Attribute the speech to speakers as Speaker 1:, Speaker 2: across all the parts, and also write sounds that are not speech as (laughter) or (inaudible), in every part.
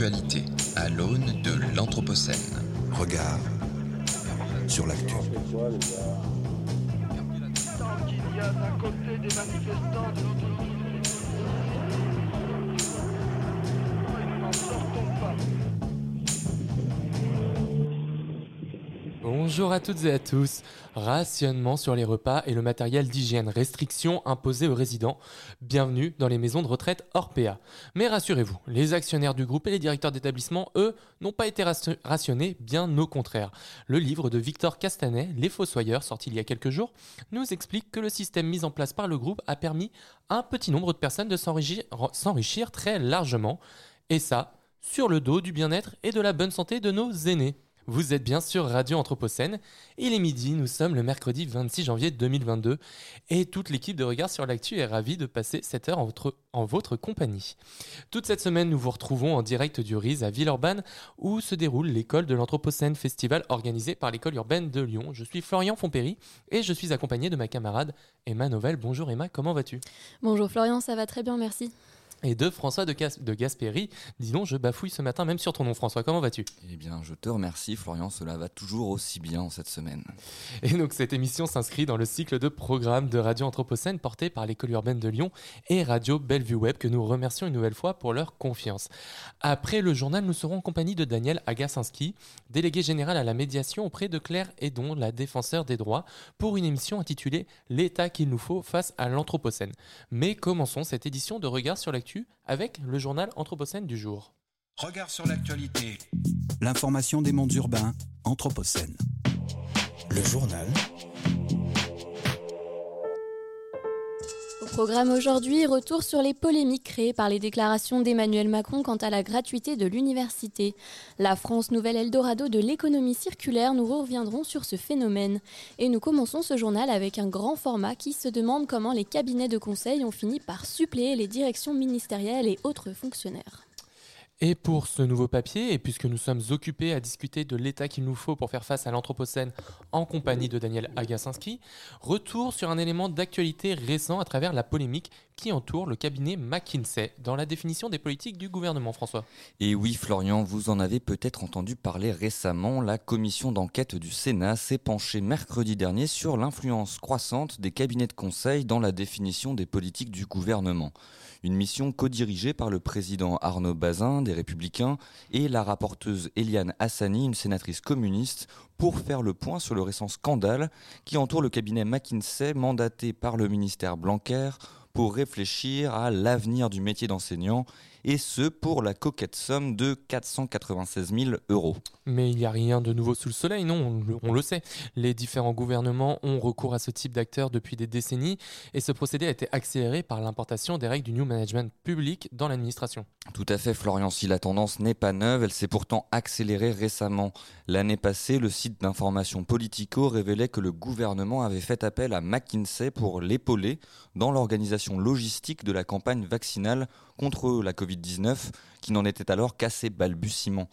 Speaker 1: L'actualité à l'aune de l'Anthropocène.
Speaker 2: Regard sur l'actu.
Speaker 3: Tant qu'il y a d'un côté des manifestants,
Speaker 4: Bonjour à toutes et à tous. Rationnement sur les repas et le matériel d'hygiène, restrictions imposées aux résidents. Bienvenue dans les maisons de retraite Orpea. Mais rassurez-vous, les actionnaires du groupe et les directeurs d'établissement, eux, n'ont pas été ration- rationnés, bien au contraire. Le livre de Victor Castanet, Les Fossoyeurs, sorti il y a quelques jours, nous explique que le système mis en place par le groupe a permis à un petit nombre de personnes de s'enrichir très largement. Et ça, sur le dos du bien-être et de la bonne santé de nos aînés. Vous êtes bien sur Radio Anthropocène. Il est midi, nous sommes le mercredi 26 janvier 2022 et toute l'équipe de Regard sur l'actu est ravie de passer cette heure en votre, en votre compagnie. Toute cette semaine, nous vous retrouvons en direct du RIS à Villeurbanne où se déroule l'école de l'Anthropocène Festival organisé par l'école urbaine de Lyon. Je suis Florian Fompéry et je suis accompagné de ma camarade Emma Novelle. Bonjour Emma, comment vas-tu?
Speaker 5: Bonjour Florian, ça va très bien, merci.
Speaker 4: Et de François de, Gas- de Gaspéry. Dis donc, je bafouille ce matin même sur ton nom François, comment vas-tu?
Speaker 6: Eh bien, je te remercie, Florian. Cela va toujours aussi bien en cette semaine.
Speaker 4: Et donc cette émission s'inscrit dans le cycle de programmes de Radio Anthropocène porté par l'école urbaine de Lyon et Radio Bellevue Web que nous remercions une nouvelle fois pour leur confiance. Après le journal, nous serons en compagnie de Daniel Agassinski, délégué général à la médiation auprès de Claire Edon, la défenseur des droits, pour une émission intitulée L'état qu'il nous faut face à l'Anthropocène. Mais commençons cette édition de Regard sur l'actu avec le journal Anthropocène du jour.
Speaker 2: Regard sur l'actualité. L'information des mondes urbains. Anthropocène. Le journal.
Speaker 5: Programme aujourd'hui, retour sur les polémiques créées par les déclarations d'Emmanuel Macron quant à la gratuité de l'université. La France, nouvelle Eldorado de l'économie circulaire, nous reviendrons sur ce phénomène. Et nous commençons ce journal avec un grand format qui se demande comment les cabinets de conseil ont fini par suppléer les directions ministérielles et autres fonctionnaires.
Speaker 4: Et pour ce nouveau papier, et puisque nous sommes occupés à discuter de l'état qu'il nous faut pour faire face à l'Anthropocène en compagnie de Daniel Agassinski, retour sur un élément d'actualité récent à travers la polémique qui entoure le cabinet McKinsey dans la définition des politiques du gouvernement, François.
Speaker 6: Et oui, Florian, vous en avez peut-être entendu parler récemment. La commission d'enquête du Sénat s'est penchée mercredi dernier sur l'influence croissante des cabinets de conseil dans la définition des politiques du gouvernement. Une mission co-dirigée par le président Arnaud Bazin des Républicains et la rapporteuse Eliane Hassani, une sénatrice communiste, pour faire le point sur le récent scandale qui entoure le cabinet McKinsey mandaté par le ministère Blanquer pour réfléchir à l'avenir du métier d'enseignant, et ce pour la coquette somme de 496 000 euros.
Speaker 4: Mais il n'y a rien de nouveau sous le soleil, non, on le, sait. Les différents gouvernements ont recours à ce type d'acteurs depuis des décennies, et ce procédé a été accéléré par l'importation des règles du New Management public dans l'administration.
Speaker 6: Tout à fait, Florian, si la tendance n'est pas neuve, elle s'est pourtant accélérée récemment. L'année passée, le site d'information Politico révélait que le gouvernement avait fait appel à McKinsey pour l'épauler dans l'organisation logistique de la campagne vaccinale contre la Covid-19, qui n'en était alors qu'à ses balbutiements.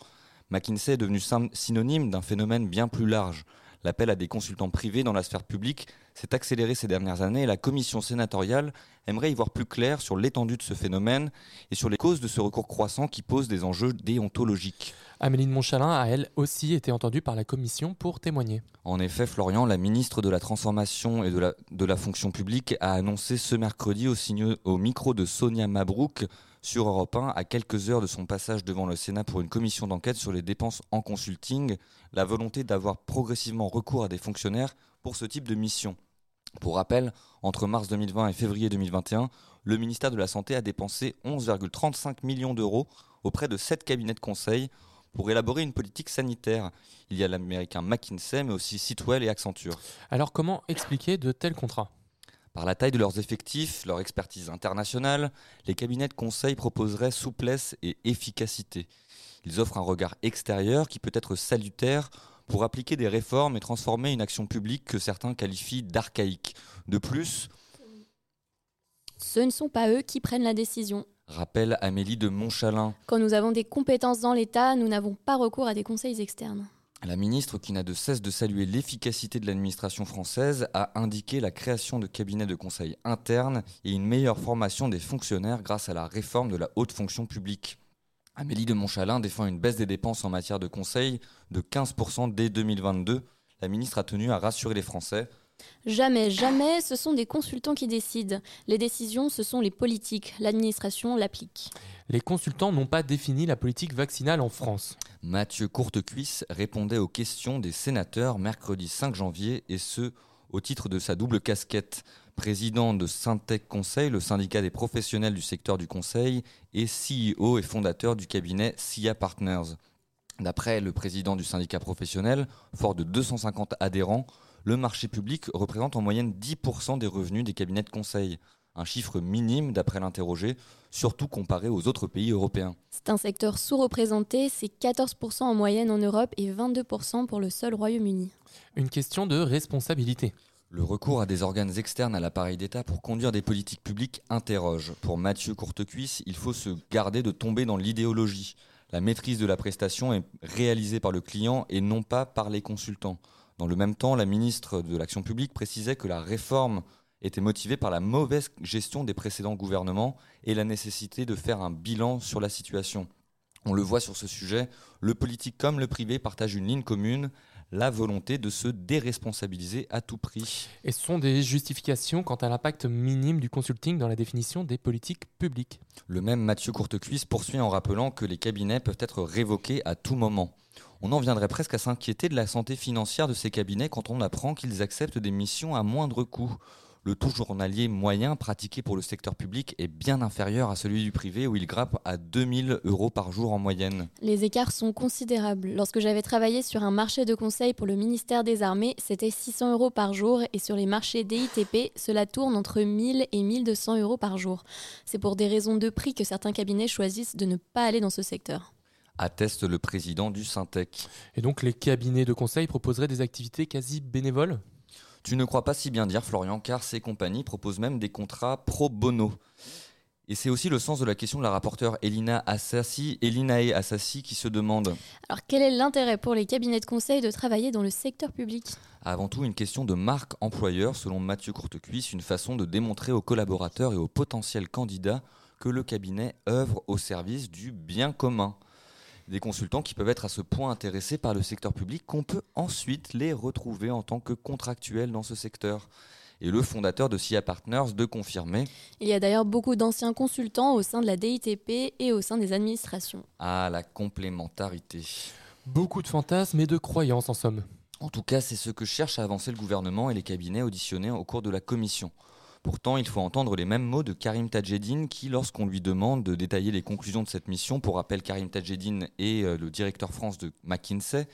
Speaker 6: McKinsey est devenu syn- synonyme d'un phénomène bien plus large. L'appel à des consultants privés dans la sphère publique s'est accéléré ces dernières années et la commission sénatoriale aimerait y voir plus clair sur l'étendue de ce phénomène et sur les causes de ce recours croissant qui pose des enjeux déontologiques.
Speaker 4: Amélie de Montchalin a elle aussi été entendue par la commission pour témoigner.
Speaker 6: En effet, Florian, la ministre de la Transformation et de la, de la Fonction publique, a annoncé ce mercredi au, signe- au micro de Sonia Mabrouk sur Europe 1, à quelques heures de son passage devant le Sénat pour une commission d'enquête sur les dépenses en consulting, la volonté d'avoir progressivement recours à des fonctionnaires pour ce type de mission. Pour rappel, entre mars 2020 et février 2021, le ministère de la Santé a dépensé 11,35 millions d'euros auprès de sept cabinets de conseil pour élaborer une politique sanitaire. Il y a l'américain McKinsey, mais aussi Sitwell et Accenture.
Speaker 4: Alors comment expliquer de tels contrats?
Speaker 6: Par la taille de leurs effectifs, leur expertise internationale, les cabinets de conseil proposeraient souplesse et efficacité. Ils offrent un regard extérieur qui peut être salutaire pour appliquer des réformes et transformer une action publique que certains qualifient d'archaïque. De plus,
Speaker 5: Ce ne sont pas eux qui prennent la décision.
Speaker 6: rappelle Amélie de Montchalin,
Speaker 5: Quand nous avons des compétences dans l'État, nous n'avons pas recours à des conseils externes.
Speaker 6: La ministre, qui n'a de cesse de saluer l'efficacité de l'administration française, a indiqué la création de cabinets de conseil internes et une meilleure formation des fonctionnaires grâce à la réforme de la haute fonction publique. Amélie de Montchalin défend une baisse des dépenses en matière de conseil de 15% dès 2022. La ministre a tenu à rassurer les Français.
Speaker 5: Jamais, jamais, ce sont des consultants qui décident. Les décisions, ce sont les politiques. L'administration l'applique.
Speaker 4: Les consultants n'ont pas défini la politique vaccinale en France.
Speaker 6: Mathieu Courtecuisse répondait aux questions des sénateurs mercredi 5 janvier et ce, au titre de sa double casquette, président de Syntec Conseil, le syndicat des professionnels du secteur du conseil, et CEO et fondateur du cabinet SIA Partners. D'après le président du syndicat professionnel, fort de 250 adhérents, le marché public représente en moyenne 10% des revenus des cabinets de conseil. Un chiffre minime d'après l'interrogé, surtout comparé aux autres pays européens.
Speaker 5: C'est un secteur sous-représenté, c'est 14% en moyenne en Europe et 22% pour le seul Royaume-Uni.
Speaker 4: Une question de responsabilité.
Speaker 6: Le recours à des organes externes à l'appareil d'État pour conduire des politiques publiques interroge. Pour Mathieu Courtecuisse, il faut se garder de tomber dans l'idéologie. La maîtrise de la prestation est réalisée par le client et non pas par les consultants. Dans le même temps, la ministre de l'Action publique précisait que la réforme était motivée par la mauvaise gestion des précédents gouvernements et la nécessité de faire un bilan sur la situation. On le voit sur ce sujet, le politique comme le privé partagent une ligne commune, la volonté de se déresponsabiliser à tout prix.
Speaker 4: Et ce sont des justifications quant à l'impact minime du consulting dans la définition des politiques publiques.
Speaker 6: Le même Mathieu Courtecuisse poursuit en rappelant que les cabinets peuvent être révoqués à tout moment. On en viendrait presque à s'inquiéter de la santé financière de ces cabinets quand on apprend qu'ils acceptent des missions à moindre coût. Le taux journalier moyen pratiqué pour le secteur public est bien inférieur à celui du privé où il grappe à 2000 euros par jour en moyenne.
Speaker 5: Les écarts sont considérables. Lorsque j'avais travaillé sur un marché de conseil pour le ministère des Armées, c'était 600 euros par jour et sur les marchés DITP, cela tourne entre 1000 et 1200 euros par jour. C'est pour des raisons de prix que certains cabinets choisissent de ne pas aller dans ce secteur.
Speaker 6: Atteste le président du Syntec.
Speaker 4: Et donc les cabinets de conseil proposeraient des activités quasi bénévoles?
Speaker 6: Tu ne crois pas si bien dire, Florian, car ces compagnies proposent même des contrats pro bono. Et c'est aussi le sens de la question de la rapporteure Elina Assassi, Elinae Assassi qui se demande
Speaker 5: Alors quel est l'intérêt pour les cabinets de conseil de travailler dans le secteur public?
Speaker 6: Avant tout une question de marque employeur, selon Mathieu Courtecuisse, une façon de démontrer aux collaborateurs et aux potentiels candidats que le cabinet œuvre au service du bien commun. Des consultants qui peuvent être à ce point intéressés par le secteur public qu'on peut ensuite les retrouver en tant que contractuels dans ce secteur. Et le fondateur de SIA Partners de confirmer
Speaker 5: Il y a d'ailleurs beaucoup d'anciens consultants au sein de la DITP et au sein des administrations.
Speaker 6: à la complémentarité.
Speaker 4: Beaucoup de fantasmes et de croyances en somme.
Speaker 6: En tout cas, c'est ce que cherche à avancer le gouvernement et les cabinets auditionnés au cours de la commission. Pourtant, il faut entendre les mêmes mots de Karim Tadjedine qui, lorsqu'on lui demande de détailler les conclusions de cette mission, pour rappel, Karim Tadjedine est euh, le directeur France de McKinsey,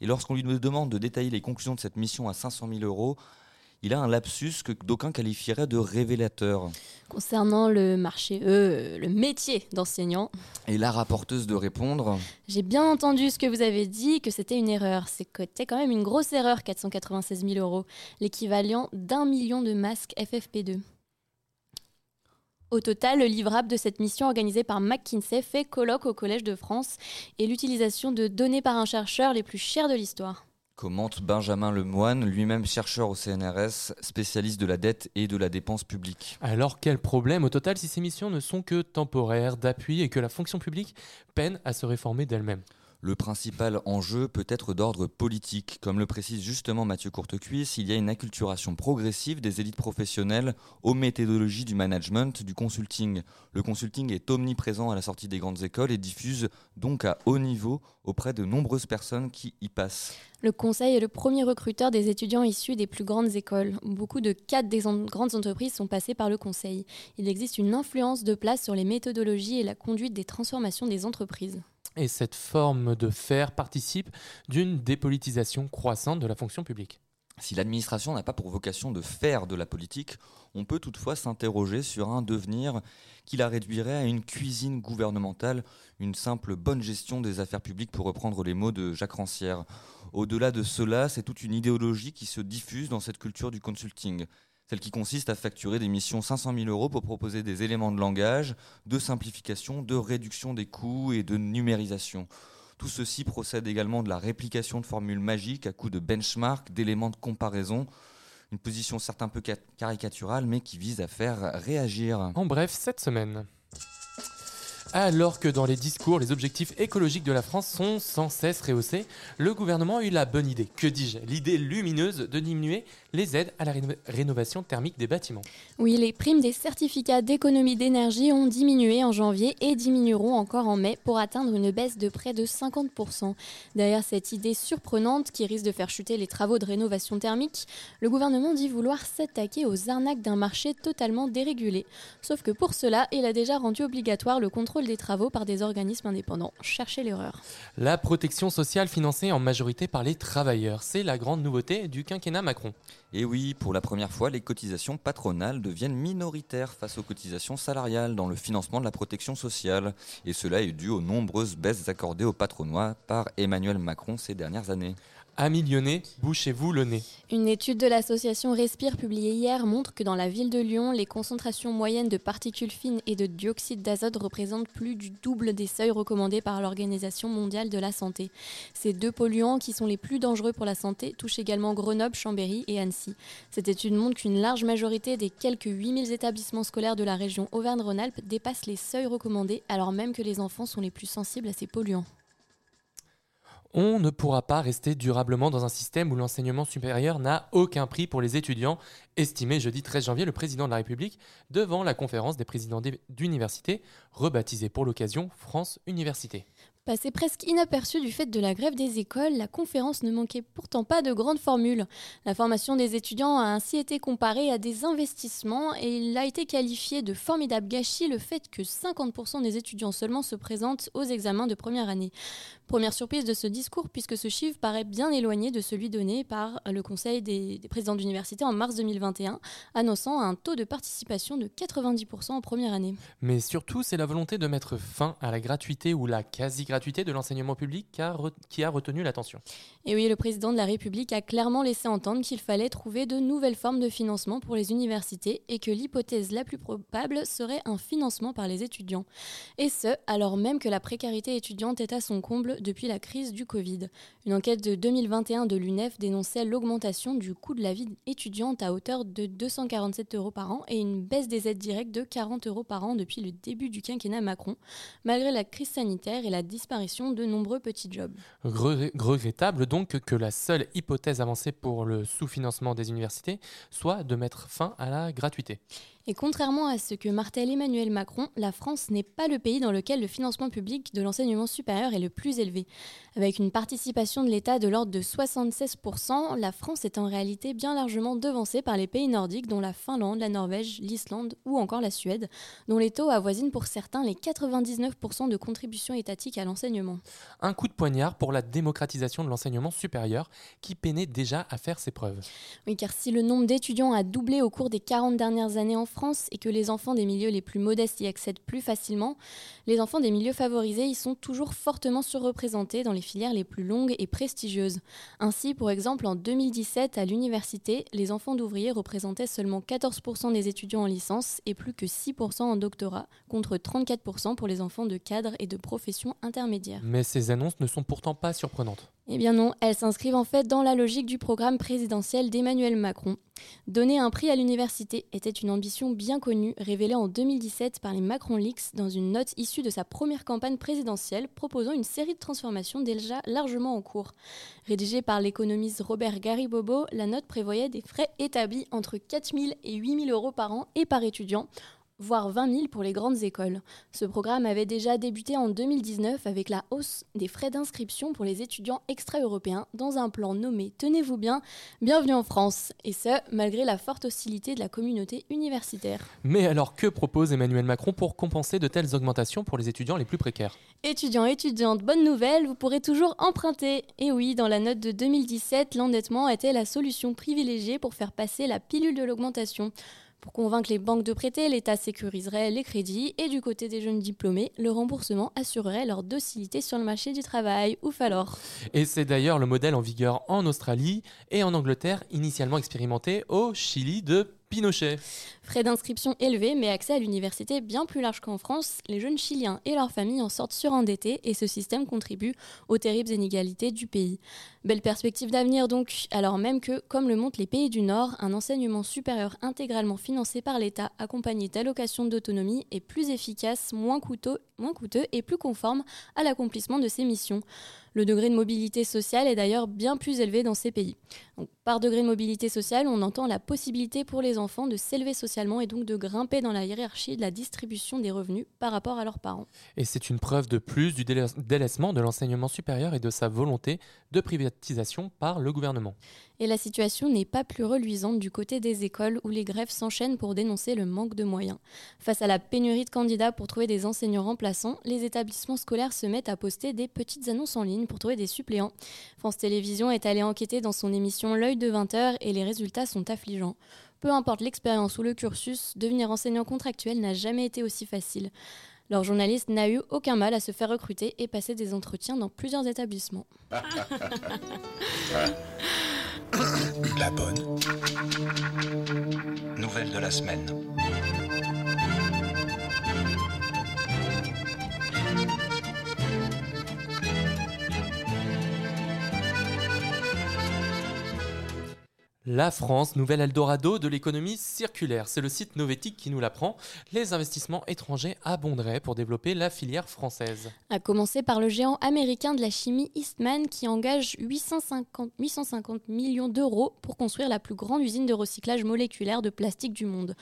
Speaker 6: et lorsqu'on lui demande de détailler les conclusions de cette mission à 500 000 euros, il a un lapsus que d'aucuns qualifieraient de révélateur.
Speaker 5: Concernant le marché, euh, le métier d'enseignant,
Speaker 6: Et la rapporteuse de répondre
Speaker 5: j'ai bien entendu ce que vous avez dit, que c'était une erreur. C'était quand même une grosse erreur, 496 000 euros, l'équivalent d'un million de masques FFP2. Au total, le livrable de cette mission organisée par McKinsey fait colloque au Collège de France et l'utilisation de données par un chercheur les plus chères de l'histoire.
Speaker 6: Commente Benjamin Lemoine, lui-même chercheur au CNRS, spécialiste de la dette et de la dépense publique.
Speaker 4: Alors quel problème au total si ces missions ne sont que temporaires, d'appui et que la fonction publique peine à se réformer d'elle-même?
Speaker 6: Le principal enjeu peut être d'ordre politique. Comme le précise justement Mathieu Courtecuisse, il y a une acculturation progressive des élites professionnelles aux méthodologies du management, du consulting. Le consulting est omniprésent à la sortie des grandes écoles et diffuse donc à haut niveau auprès de nombreuses personnes qui y passent.
Speaker 5: Le conseil est le premier recruteur des étudiants issus des plus grandes écoles. Beaucoup de cadres des grandes entreprises sont passés par le conseil. Il existe une influence de place sur les méthodologies et la conduite des transformations des entreprises.
Speaker 4: Et cette forme de faire participe d'une dépolitisation croissante de la fonction publique.
Speaker 6: Si l'administration n'a pas pour vocation de faire de la politique, on peut toutefois s'interroger sur un devenir qui la réduirait à une cuisine gouvernementale, une simple bonne gestion des affaires publiques pour reprendre les mots de Jacques Rancière. Au-delà de cela, c'est toute une idéologie qui se diffuse dans cette culture du consulting. Celle qui consiste à facturer des missions 500 000 euros pour proposer des éléments de langage, de simplification, de réduction des coûts et de numérisation. Tout ceci procède également de la réplication de formules magiques à coup de benchmark, d'éléments de comparaison. Une position certes un peu caricaturale, mais qui vise à faire réagir.
Speaker 4: En bref, cette semaine. Alors que dans les discours, les objectifs écologiques de la France sont sans cesse rehaussés, le gouvernement a eu la bonne idée, que dis-je, l'idée lumineuse de diminuer les aides à la rénovation thermique des bâtiments.
Speaker 5: Oui, les primes des certificats d'économie d'énergie ont diminué en janvier et diminueront encore en mai pour atteindre une baisse de près de 50%. Derrière cette idée surprenante qui risque de faire chuter les travaux de rénovation thermique, le gouvernement dit vouloir s'attaquer aux arnaques d'un marché totalement dérégulé. Sauf que pour cela, il a déjà rendu obligatoire le contrôle des travaux par des organismes indépendants. Cherchez l'erreur.
Speaker 4: La protection sociale financée en majorité par les travailleurs, c'est la grande nouveauté du quinquennat Macron.
Speaker 6: Et oui, pour la première fois, les cotisations patronales deviennent minoritaires face aux cotisations salariales dans le financement de la protection sociale. Et cela est dû aux nombreuses baisses accordées au patronois par Emmanuel Macron ces dernières années.
Speaker 4: Amis lyonnais, bouchez-vous le nez.
Speaker 5: Une étude de l'association Respire publiée hier montre que dans la ville de Lyon, les concentrations moyennes de particules fines et de dioxyde d'azote représentent plus du double des seuils recommandés par l'Organisation mondiale de la santé. Ces deux polluants qui sont les plus dangereux pour la santé touchent également Grenoble, Chambéry et Annecy. Cette étude montre qu'une large majorité des quelques 8000 établissements scolaires de la région Auvergne-Rhône-Alpes dépassent les seuils recommandés alors même que les enfants sont les plus sensibles à ces polluants.
Speaker 4: On ne pourra pas rester durablement dans un système où l'enseignement supérieur n'a aucun prix pour les étudiants, estimé jeudi 13 janvier le président de la République devant la conférence des présidents d'université, rebaptisée pour l'occasion France Université.
Speaker 5: Passé presque inaperçu du fait de la grève des écoles, la conférence ne manquait pourtant pas de grandes formules. La formation des étudiants a ainsi été comparée à des investissements et il a été qualifié de formidable gâchis le fait que 50% des étudiants seulement se présentent aux examens de première année. Première surprise de ce discours puisque ce chiffre paraît bien éloigné de celui donné par le Conseil des, présidents d'université en mars 2021, annonçant un taux de participation de 90% en première année.
Speaker 4: Mais surtout, c'est la volonté de mettre fin à la gratuité ou la quasi-gratuité de l'enseignement public qui a retenu l'attention.
Speaker 5: Et oui, le président de la République a clairement laissé entendre qu'il fallait trouver de nouvelles formes de financement pour les universités et que l'hypothèse la plus probable serait un financement par les étudiants. Et ce, alors même que la précarité étudiante est à son comble depuis la crise du Covid. Une enquête de 2021 de l'UNEF dénonçait l'augmentation du coût de la vie étudiante à hauteur de 247 euros par an et une baisse des aides directes de 40 euros par an depuis le début du quinquennat Macron, malgré la crise sanitaire et la disparition de nombreux petits jobs.
Speaker 4: Regrettable donc que la seule hypothèse avancée pour le sous-financement des universités soit de mettre fin à la gratuité.
Speaker 5: Et contrairement à ce que martèle Emmanuel Macron, la France n'est pas le pays dans lequel le financement public de l'enseignement supérieur est le plus élevé. Avec une participation de l'État de l'ordre de 76%, la France est en réalité bien largement devancée par les pays nordiques dont la Finlande, la Norvège, l'Islande ou encore la Suède, dont les taux avoisinent pour certains les 99% de contribution étatique à l'enseignement.
Speaker 4: Un coup de poignard pour la démocratisation de l'enseignement supérieur qui peinait déjà à faire ses preuves.
Speaker 5: Oui, car si le nombre d'étudiants a doublé au cours des 40 dernières années en France, et que les enfants des milieux les plus modestes y accèdent plus facilement, les enfants des milieux favorisés y sont toujours fortement surreprésentés dans les filières les plus longues et prestigieuses. Ainsi, pour exemple, en 2017, à l'université, les enfants d'ouvriers représentaient seulement 14% des étudiants en licence et plus que 6% en doctorat, contre 34% pour les enfants de cadres et de professions intermédiaires.
Speaker 4: Mais ces annonces ne sont pourtant pas surprenantes.
Speaker 5: Eh bien non, elles s'inscrivent en fait dans la logique du programme présidentiel d'Emmanuel Macron. Donner un prix à l'université était une ambition bien connue, révélée en 2017 par les Macron Leaks dans une note issue de sa première campagne présidentielle proposant une série de transformations déjà largement en cours. Rédigée par l'économiste Robert Garibobo, la note prévoyait des frais établis entre 4 000 et 8 000 euros par an et par étudiant voire 20 000 pour les grandes écoles. Ce programme avait déjà débuté en 2019 avec la hausse des frais d'inscription pour les étudiants extra-européens dans un plan nommé Tenez-vous bien, bienvenue en France, et ce, malgré la forte hostilité de la communauté universitaire.
Speaker 4: Mais alors que propose Emmanuel Macron pour compenser de telles augmentations pour les étudiants les plus précaires?
Speaker 5: Étudiants, étudiantes, bonne nouvelle, vous pourrez toujours emprunter. Et oui, dans la note de 2017, l'endettement était la solution privilégiée pour faire passer la pilule de l'augmentation. Pour convaincre les banques de prêter, l'État sécuriserait les crédits et du côté des jeunes diplômés, le remboursement assurerait leur docilité sur le marché du travail. Ouf alors
Speaker 4: Et c'est d'ailleurs le modèle en vigueur en Australie et en Angleterre, initialement expérimenté au Chili de Pinochet.
Speaker 5: Frais d'inscription élevés, mais accès à l'université bien plus large qu'en France, les jeunes Chiliens et leurs familles en sortent surendettés et ce système contribue aux terribles inégalités du pays. Belle perspective d'avenir donc, alors même que, comme le montrent les pays du Nord, un enseignement supérieur intégralement financé par l'État, accompagné d'allocations d'autonomie, est plus efficace, moins coûteux, moins coûteux et plus conforme à l'accomplissement de ses missions. Le degré de mobilité sociale est d'ailleurs bien plus élevé dans ces pays. par degré de mobilité sociale, on entend la possibilité pour les enfants de s'élever socialement et donc de grimper dans la hiérarchie de la distribution des revenus par rapport à leurs parents.
Speaker 4: Et c'est une preuve de plus du délaissement de l'enseignement supérieur et de sa volonté de privatisation par le gouvernement.
Speaker 5: Et la situation n'est pas plus reluisante du côté des écoles où les grèves s'enchaînent pour dénoncer le manque de moyens. Face à la pénurie de candidats pour trouver des enseignants remplaçants, les établissements scolaires se mettent à poster des petites annonces en ligne pour trouver des suppléants. France Télévisions est allé enquêter dans son émission L'œil de 20h et les résultats sont affligeants. Peu importe l'expérience ou le cursus, devenir enseignant contractuel n'a jamais été aussi facile. Leur journaliste n'a eu aucun mal à se faire recruter et passer des entretiens dans plusieurs établissements. (laughs)
Speaker 2: La bonne. Nouvelle de la semaine.
Speaker 4: La France, nouvel Eldorado de l'économie circulaire. C'est le site Novetic qui nous l'apprend. Les investissements étrangers abonderaient pour développer la filière française.
Speaker 5: À commencer par le géant américain de la chimie Eastman qui engage 850, 850 millions d'euros pour construire la plus grande usine de recyclage moléculaire de plastique du monde.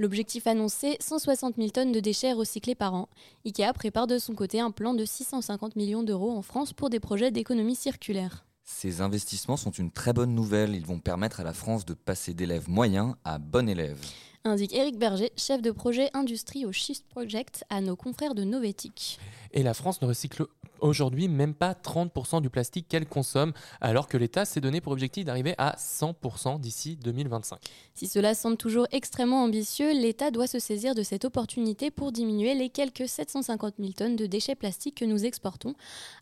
Speaker 5: L'objectif annoncé, 160 000 tonnes de déchets recyclés par an. IKEA prépare de son côté un plan de 650 millions d'euros en France pour des projets d'économie circulaire.
Speaker 6: Ces investissements sont une très bonne nouvelle. Ils vont permettre à la France de passer d'élèves moyens à bon élève.
Speaker 5: Indique Eric Berger, chef de projet industrie au Shift Project, à nos confrères de Novetic.
Speaker 4: Et la France ne recycle aujourd'hui même pas 30% du plastique qu'elle consomme, alors que l'État s'est donné pour objectif d'arriver à 100% d'ici 2025.
Speaker 5: Si cela semble toujours extrêmement ambitieux, l'État doit se saisir de cette opportunité pour diminuer les quelques 750 000 tonnes de déchets plastiques que nous exportons,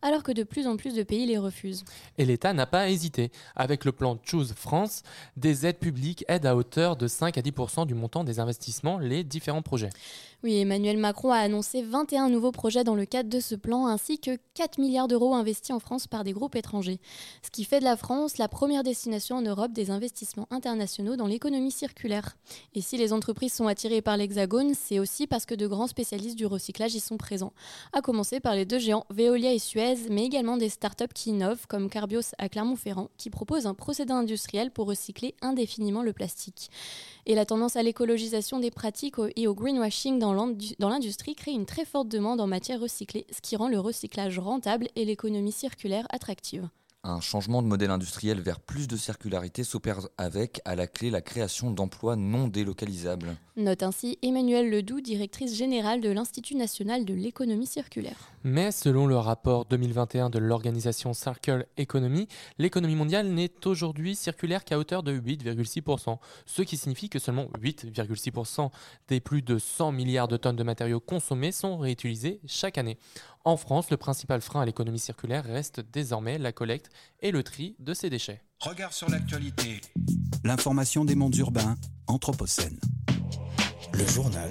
Speaker 5: alors que de plus en plus de pays les refusent.
Speaker 4: Et l'État n'a pas hésité. Avec le plan Choose France, des aides publiques aident à hauteur de 5 à 10% du montant des investissements les différents projets.
Speaker 5: Oui, Emmanuel Macron a annoncé 21 nouveaux projets dans le cadre de ce plan, ainsi que 4 milliards d'euros investis en France par des groupes étrangers. Ce qui fait de la France la première destination en Europe des investissements internationaux dans l'économie circulaire. Et si les entreprises sont attirées par l'Hexagone, c'est aussi parce que de grands spécialistes du recyclage y sont présents. À commencer par les deux géants Veolia et Suez, mais également des startups qui innovent, comme Carbios à Clermont-Ferrand, qui proposent un procédé industriel pour recycler indéfiniment le plastique. Et la tendance à l'écologisation des pratiques et au greenwashing dans l'industrie crée une très forte demande en matière recyclée, ce qui rend le recyclage rentable et l'économie circulaire attractive.
Speaker 6: Un changement de modèle industriel vers plus de circularité s'opère avec, à la clé, la création d'emplois non délocalisables.
Speaker 5: Note ainsi Emmanuelle Ledoux, directrice générale de l'Institut national de l'économie circulaire.
Speaker 4: Mais selon le rapport 2021 de l'organisation Circle Economy, l'économie mondiale n'est aujourd'hui circulaire qu'à hauteur de 8,6%, ce qui signifie que seulement 8,6% des plus de 100 milliards de tonnes de matériaux consommés sont réutilisés chaque année. En France, le principal frein à l'économie circulaire reste désormais la collecte et le tri de ces déchets.
Speaker 2: Regard sur l'actualité. L'information des mondes urbains, Anthropocène. Le journal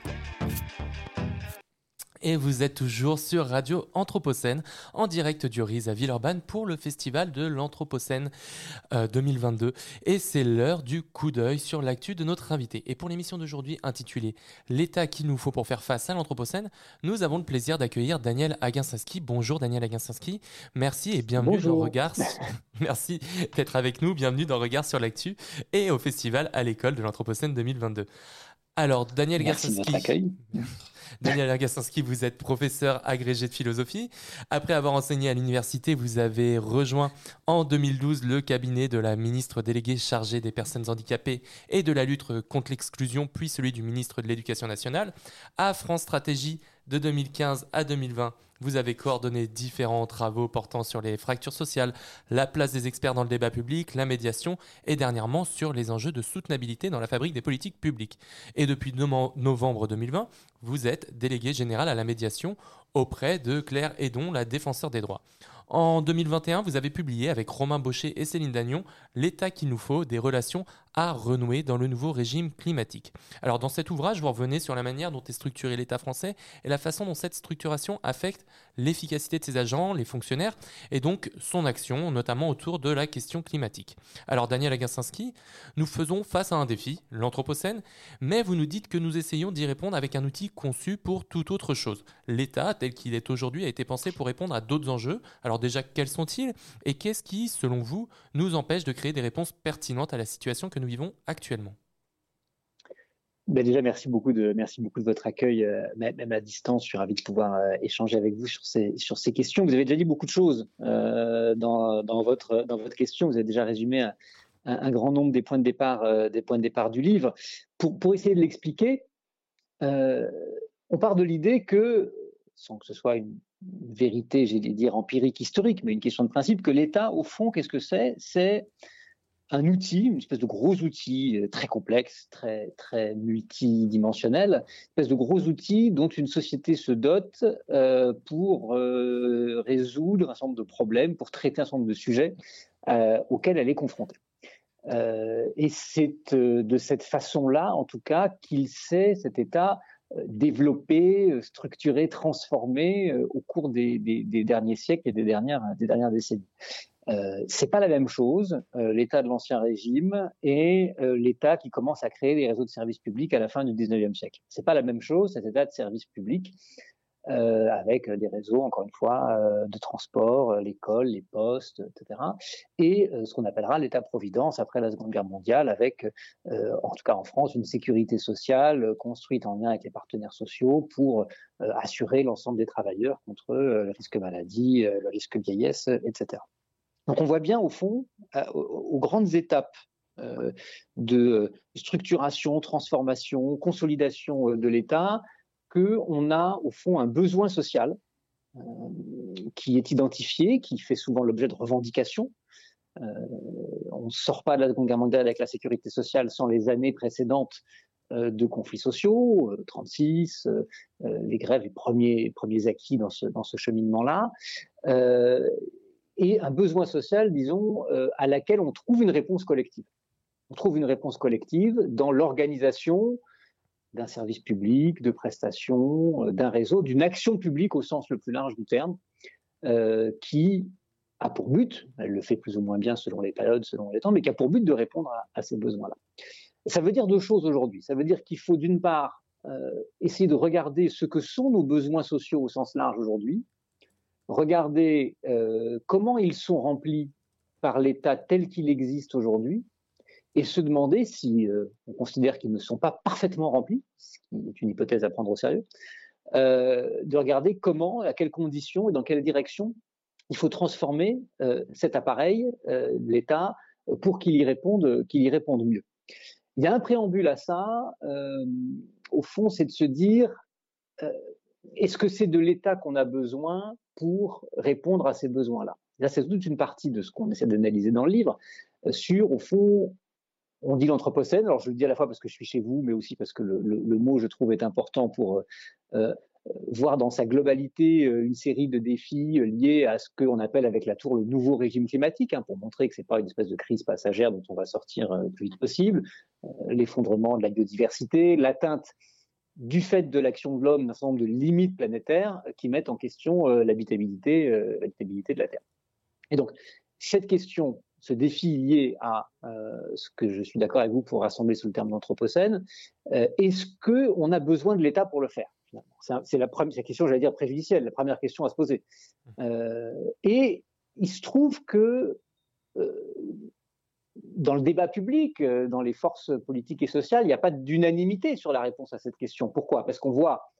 Speaker 4: Et vous êtes toujours sur Radio Anthropocène, en direct du RIS à Villeurbanne pour le festival de l'Anthropocène euh, 2022. Et c'est l'heure du coup d'œil sur l'actu de notre invité. Et pour l'émission d'aujourd'hui intitulée L'état qu'il nous faut pour faire face à l'Anthropocène, nous avons le plaisir d'accueillir Daniel Aginsinski. Bonjour Daniel Aginsinski, merci et bienvenue
Speaker 7: Bonjour.
Speaker 4: dans Regard. (laughs) merci d'être avec nous, bienvenue dans Regard sur l'actu et au festival à l'école de l'Anthropocène 2022. Alors Daniel
Speaker 7: accueil. (laughs)
Speaker 4: Daniel vous êtes professeur agrégé de philosophie. Après avoir enseigné à l'université, vous avez rejoint en 2012 le cabinet de la ministre déléguée chargée des personnes handicapées et de la lutte contre l'exclusion, puis celui du ministre de l'Éducation nationale. À France Stratégie, de 2015 à 2020, vous avez coordonné différents travaux portant sur les fractures sociales, la place des experts dans le débat public, la médiation et dernièrement sur les enjeux de soutenabilité dans la fabrique des politiques publiques. Et depuis no- novembre 2020, vous êtes délégué général à la médiation auprès de Claire Hédon, la défenseur des droits. En 2021, vous avez publié avec Romain Baucher et Céline Dagnon L'état qu'il nous faut, des relations à renouer dans le nouveau régime climatique. Alors dans cet ouvrage, vous revenez sur la manière dont est structuré l'État français et la façon dont cette structuration affecte l'efficacité de ses agents, les fonctionnaires, et donc son action, notamment autour de la question climatique. Alors Daniel Agassinski, nous faisons face à un défi, l'Anthropocène, mais vous nous dites que nous essayons d'y répondre avec un outil conçu pour toute autre chose. L'État, tel qu'il est aujourd'hui, a été pensé pour répondre à d'autres enjeux. Alors déjà, quels sont-ils Et qu'est-ce qui, selon vous, nous empêche de créer des réponses pertinentes à la situation que nous vivons actuellement?
Speaker 7: Ben déjà, merci beaucoup de, merci beaucoup de votre accueil, euh, même à distance. Je suis ravi de pouvoir euh, échanger avec vous sur ces, sur ces questions. Vous avez déjà dit beaucoup de choses euh, dans, dans, votre, dans votre question. Vous avez déjà résumé un, un- grand nombre des points de départ, des points de départ du livre. Pour, pour essayer de l'expliquer, on part de l'idée que, sans que ce soit une vérité, j'ai dire empirique, historique, mais une question de principe, que l'État, au fond, qu'est-ce que c'est? C'est un outil, une espèce de gros outil euh, très complexe, très, très multidimensionnel, une espèce de gros outil dont une société se dote euh, pour euh, résoudre un certain nombre de problèmes, pour traiter un certain nombre de sujets auxquels elle est confrontée. Et c'est de cette façon-là, en tout cas, qu'il s'est, cet État, développé, euh, structuré, transformé euh, au cours des, derniers siècles et des dernières, décennies. Euh, c'est pas la même chose, euh, l'État de l'Ancien Régime et l'État qui commence à créer des réseaux de services publics à la fin du 19e siècle. C'est pas la même chose, cet État de services publics. Euh, avec des réseaux, encore une fois, euh, de transport, euh, l'école, les postes, etc. Et ce qu'on appellera l'État-providence après la Seconde Guerre mondiale, avec, en tout cas en France, une sécurité sociale construite en lien avec les partenaires sociaux pour assurer l'ensemble des travailleurs contre le risque maladie, le risque vieillesse, etc. Donc on voit bien au fond, aux grandes étapes de structuration, transformation, consolidation de l'État, qu'on a au fond un besoin social euh, qui est identifié, qui fait souvent l'objet de revendications. Euh, on ne sort pas de la Seconde Guerre mondiale avec la sécurité sociale sans les années précédentes euh, de conflits sociaux, 36, les grèves, les premiers, premiers acquis dans ce, dans ce cheminement-là, et un besoin social, disons, à laquelle on trouve une réponse collective. On trouve une réponse collective dans l'organisation d'un service public, de prestations, euh, d'un réseau, d'une action publique au sens le plus large du terme, euh, qui a pour but, elle le fait plus ou moins bien selon les périodes, selon les temps, mais qui a pour but de répondre à, ces besoins-là. Ça veut dire deux choses aujourd'hui. Ça veut dire qu'il faut d'une part euh, essayer de regarder ce que sont nos besoins sociaux au sens large aujourd'hui, regarder comment ils sont remplis par l'État tel qu'il existe aujourd'hui, et se demander si euh, on considère qu'ils ne sont pas parfaitement remplis, ce qui est une hypothèse à prendre au sérieux, euh, de regarder comment, à quelles conditions et dans quelle direction il faut transformer euh, cet appareil, l'État, pour qu'il y réponde, qu'il y réponde mieux. Il y a un préambule à ça. au fond, c'est de se dire est-ce que c'est de l'État qu'on a besoin pour répondre à ces besoins-là? Là, c'est toute une partie de ce qu'on essaie d'analyser dans le livre sur, au fond, on dit l'Anthropocène. Alors, je le dis à la fois parce que je suis chez vous, mais aussi parce que le, mot, je trouve, est important pour euh, euh, voir dans sa globalité euh, une série de défis liés à ce qu'on appelle avec la tour le nouveau régime climatique, hein, pour montrer que c'est pas une espèce de crise passagère dont on va sortir le plus vite possible, l'effondrement de la biodiversité, l'atteinte du fait de l'action de l'homme d'un certain nombre de limites planétaires qui mettent en question l'habitabilité de la Terre. Et donc, cette question ce défi lié à euh, ce que je suis d'accord avec vous pour rassembler sous le terme d'anthropocène, euh, est-ce qu'on a besoin de l'État pour le faire C'est la première question, j'allais dire préjudicielle, la première question à se poser. Euh, et il se trouve que dans le débat public, dans les forces politiques et sociales, il n'y a pas d'unanimité sur la réponse à cette question. Pourquoi? Parce qu'on voit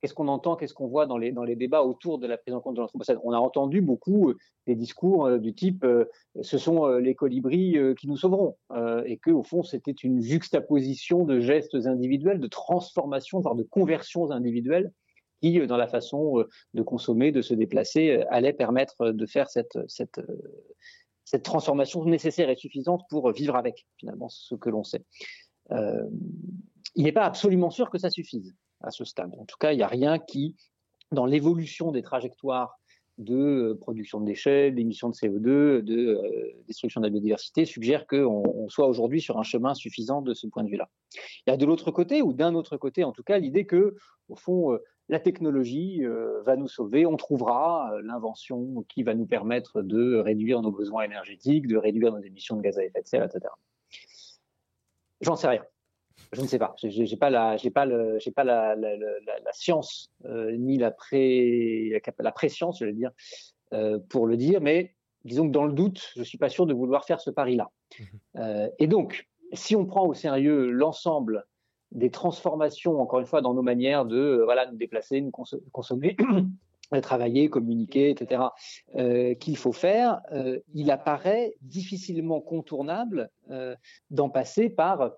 Speaker 7: qu'est-ce qu'on entend, qu'est-ce qu'on voit dans les, débats autour de la prise en compte de l'anthropocène On a entendu beaucoup euh, des discours euh, du type euh, ce sont les colibris qui nous sauveront, et que au fond c'était une juxtaposition de gestes individuels, de transformations, voire de conversions individuelles qui, dans la façon de consommer, de se déplacer, allaient permettre de faire cette transformation nécessaire et suffisante pour vivre avec, finalement, ce que l'on sait. il n'est pas absolument sûr que ça suffise à ce stade. En tout cas, il n'y a rien qui, dans l'évolution des trajectoires de euh, production de déchets, d'émissions de CO2, de euh, destruction de la biodiversité, suggère qu'on soit aujourd'hui sur un chemin suffisant de ce point de vue-là. Il y a de l'autre côté, ou d'un autre côté en tout cas, l'idée que, au fond, euh, la technologie va nous sauver, on trouvera l'invention qui va nous permettre de réduire nos besoins énergétiques, de réduire nos émissions de gaz à effet de serre, etc. J'en sais rien. Je ne sais pas. J'ai pas la, j'ai pas le, j'ai pas la, la, la, science euh, ni la pré, la, préscience, je vais dire, euh, pour le dire. Mais disons que dans le doute, je suis pas sûr de vouloir faire ce pari-là. Mmh euh, et donc, si on prend au sérieux l'ensemble des transformations, encore une fois, dans nos manières de, euh, voilà, nous déplacer, nous consommer. (clears throat) travailler, communiquer, etc., euh, qu'il faut faire, euh, il apparaît difficilement contournable euh, d'en passer par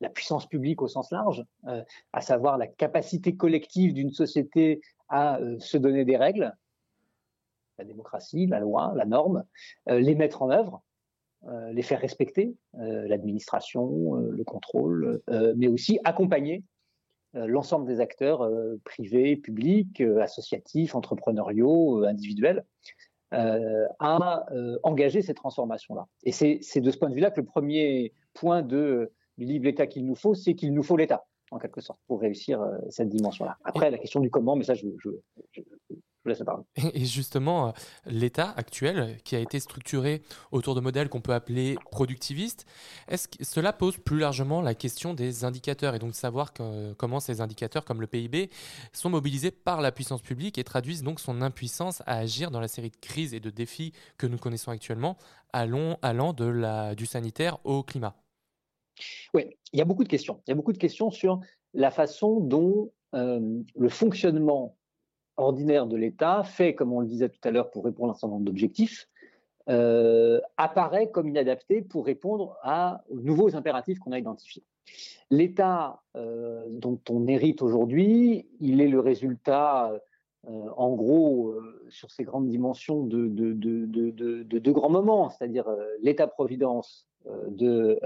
Speaker 7: la puissance publique au sens large, euh, à savoir la capacité collective d'une société à euh, se donner des règles, la démocratie, la loi, la norme, euh, les mettre en œuvre, les faire respecter, l'administration, le contrôle, mais aussi accompagner l'ensemble des acteurs privés, publics, associatifs, entrepreneuriaux, individuels, à engager ces transformations-là. Et c'est de ce point de vue-là que le premier point de livre l'État qu'il nous faut, c'est qu'il nous faut l'État, en quelque sorte, pour réussir euh, cette dimension-là. Après, la question du comment, mais ça, je, je, laisse la parole.
Speaker 4: Et justement, euh, l'État actuel, qui a été structuré autour de modèles qu'on peut appeler productivistes, est-ce que cela pose plus largement la question des indicateurs et donc savoir que, comment ces indicateurs, comme le PIB, sont mobilisés par la puissance publique et traduisent donc son impuissance à agir dans la série de crises et de défis que nous connaissons actuellement, allant, allant de la, du sanitaire au climat
Speaker 7: Oui, il y a beaucoup de questions. Il y a beaucoup de questions sur la façon dont euh, le fonctionnement ordinaire de l'État fait, comme on le disait tout à l'heure, pour répondre à un certain nombre d'objectifs, euh, apparaît comme inadapté pour répondre à, aux nouveaux impératifs qu'on a identifiés. L'État euh, dont on hérite aujourd'hui, il est le résultat, en gros, sur ces grandes dimensions, de de, grands moments, c'est-à-dire l'État-providence de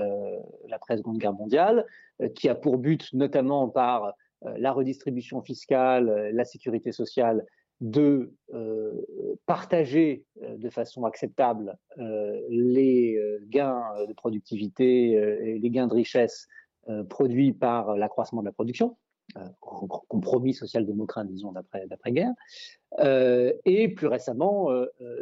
Speaker 7: l'après-seconde guerre mondiale, qui a pour but, notamment par la redistribution fiscale, la sécurité sociale, de euh, partager euh, de façon acceptable euh, les gains de productivité et les gains de richesse produits par l'accroissement de la production, compromis social-démocrate, disons, d'après-guerre, et plus récemment,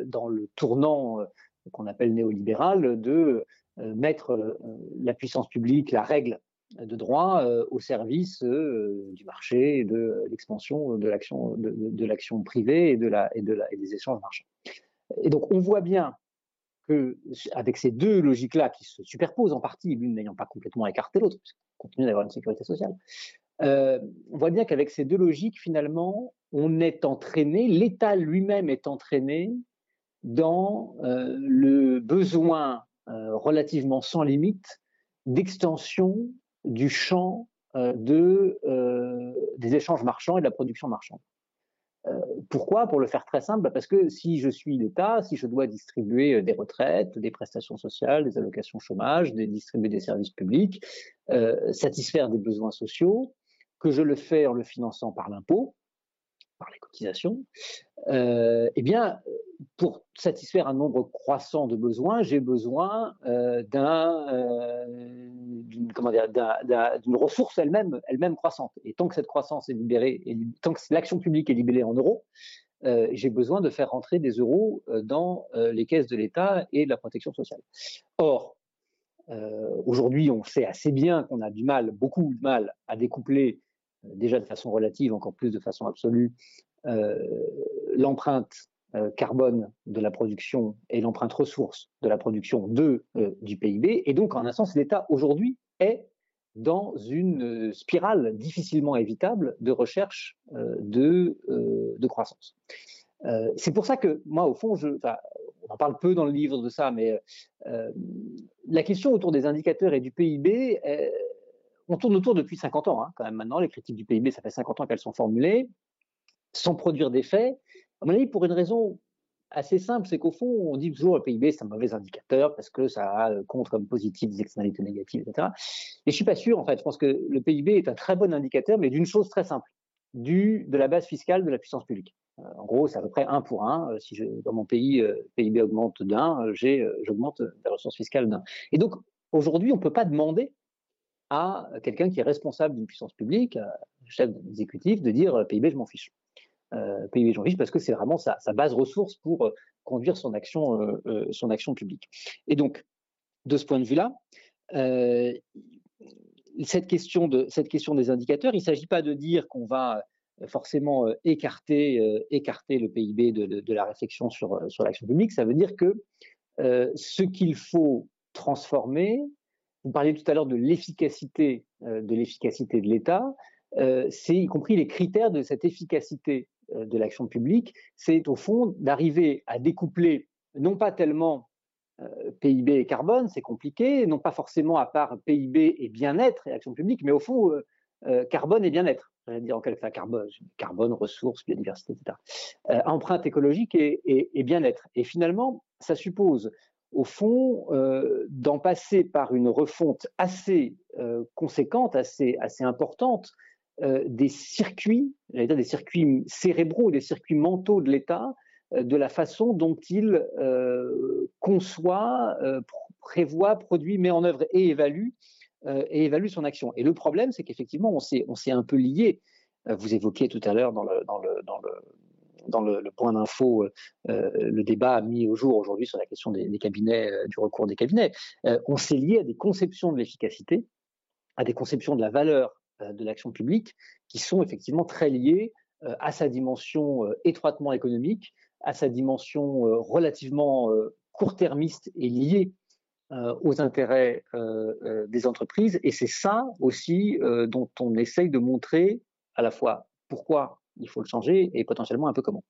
Speaker 7: dans le tournant qu'on appelle néolibéral, de mettre la puissance publique, la règle de droit euh, au service euh, du marché de l'expansion de l'action privée et de la et de la et donc on voit bien que avec ces deux logiques-là qui se superposent en partie, l'une n'ayant pas complètement écarté l'autre, puisqu'on continue d'avoir une sécurité sociale, euh, on voit bien qu'avec ces deux logiques, finalement, on est entraîné, l'État lui-même est entraîné dans euh, le besoin euh, relativement sans limite d'extension du champ euh, euh, des échanges marchands et de la production marchande. Euh, pourquoi? Pour le faire très simple, bah, parce que si je suis l'État, si je dois distribuer des retraites, des prestations sociales, des allocations chômage, distribuer des services publics, euh, satisfaire des besoins sociaux, que je le fais en le finançant par l'impôt, par les cotisations, euh, eh bien, pour satisfaire un nombre croissant de besoins, j'ai besoin euh, euh, d'une, ressource elle-même, croissante. Et tant que cette croissance est libérée, tant que l'action publique est libérée en euros, j'ai besoin de faire rentrer des euros dans les caisses de l'État et de la protection sociale. Or, aujourd'hui, on sait assez bien qu'on a du mal, beaucoup de mal, à découpler déjà de façon relative, encore plus de façon absolue, euh, l'empreinte euh, carbone de la production et l'empreinte ressource de la production euh, du PIB. Et donc, en un sens, l'État aujourd'hui est dans une spirale difficilement évitable de recherche de, croissance. c'est pour ça que moi, au fond, on en parle peu dans le livre de ça, mais la question autour des indicateurs et du PIB, on tourne autour depuis 50 ans, hein, quand même maintenant. Les critiques du PIB, ça fait 50 ans qu'elles sont formulées, sans produire d'effet. À mon avis, pour une raison assez simple, c'est qu'au fond, on dit toujours le PIB, c'est un mauvais indicateur parce que ça compte comme positif des externalités négatives, etc. Et je suis pas sûr, en fait. Je pense que le PIB est un très bon indicateur, mais d'une chose très simple, du, de la base fiscale de la puissance publique. Euh, en gros, c'est à peu près un pour un. Euh, si dans mon pays, euh, PIB augmente d'un, j'augmente la ressource fiscale d'un. Et donc, aujourd'hui, on peut pas demander à quelqu'un qui est responsable d'une puissance publique, chef exécutif, de dire PIB, je m'en fiche. Euh, PIB, je m'en fiche parce que c'est vraiment sa, base ressource pour euh, conduire son action, euh, euh, son action publique. Et donc, de ce point de vue-là, euh, cette, question des indicateurs, il ne s'agit pas de dire qu'on va forcément écarter, le PIB de, la réflexion sur l'action publique. Ça veut dire que ce qu'il faut transformer, vous parliez tout à l'heure de l'efficacité euh, de l'efficacité de l'État. Euh, c'est y compris les critères de cette efficacité euh, de l'action publique. C'est au fond d'arriver à découpler non pas tellement PIB et carbone, c'est compliqué, non pas forcément à part PIB et bien-être et action publique, mais au fond carbone et bien-être. dire en quelque sorte carbone, carbone, ressources, biodiversité, etc. empreinte écologique et bien-être. Et finalement, ça suppose au fond, euh, d'en passer par une refonte assez euh, conséquente, assez, assez importante, euh, des circuits, des circuits cérébraux, des circuits mentaux de l'État, de la façon dont il conçoit, prévoit, produit, met en œuvre et évalue, et évalue son action. Et le problème, c'est qu'effectivement, on s'est, un peu lié. Vous évoquiez tout à l'heure dans le, dans le dans le, point d'info, le débat mis au jour aujourd'hui sur la question des, des cabinets, du recours des cabinets, on s'est lié à des conceptions de l'efficacité, à des conceptions de la valeur de l'action publique qui sont effectivement très liées à sa dimension étroitement économique, à sa dimension relativement court-termiste et liée aux intérêts des entreprises. Et c'est ça aussi dont on essaye de montrer à la fois pourquoi il faut le changer et potentiellement un peu comment.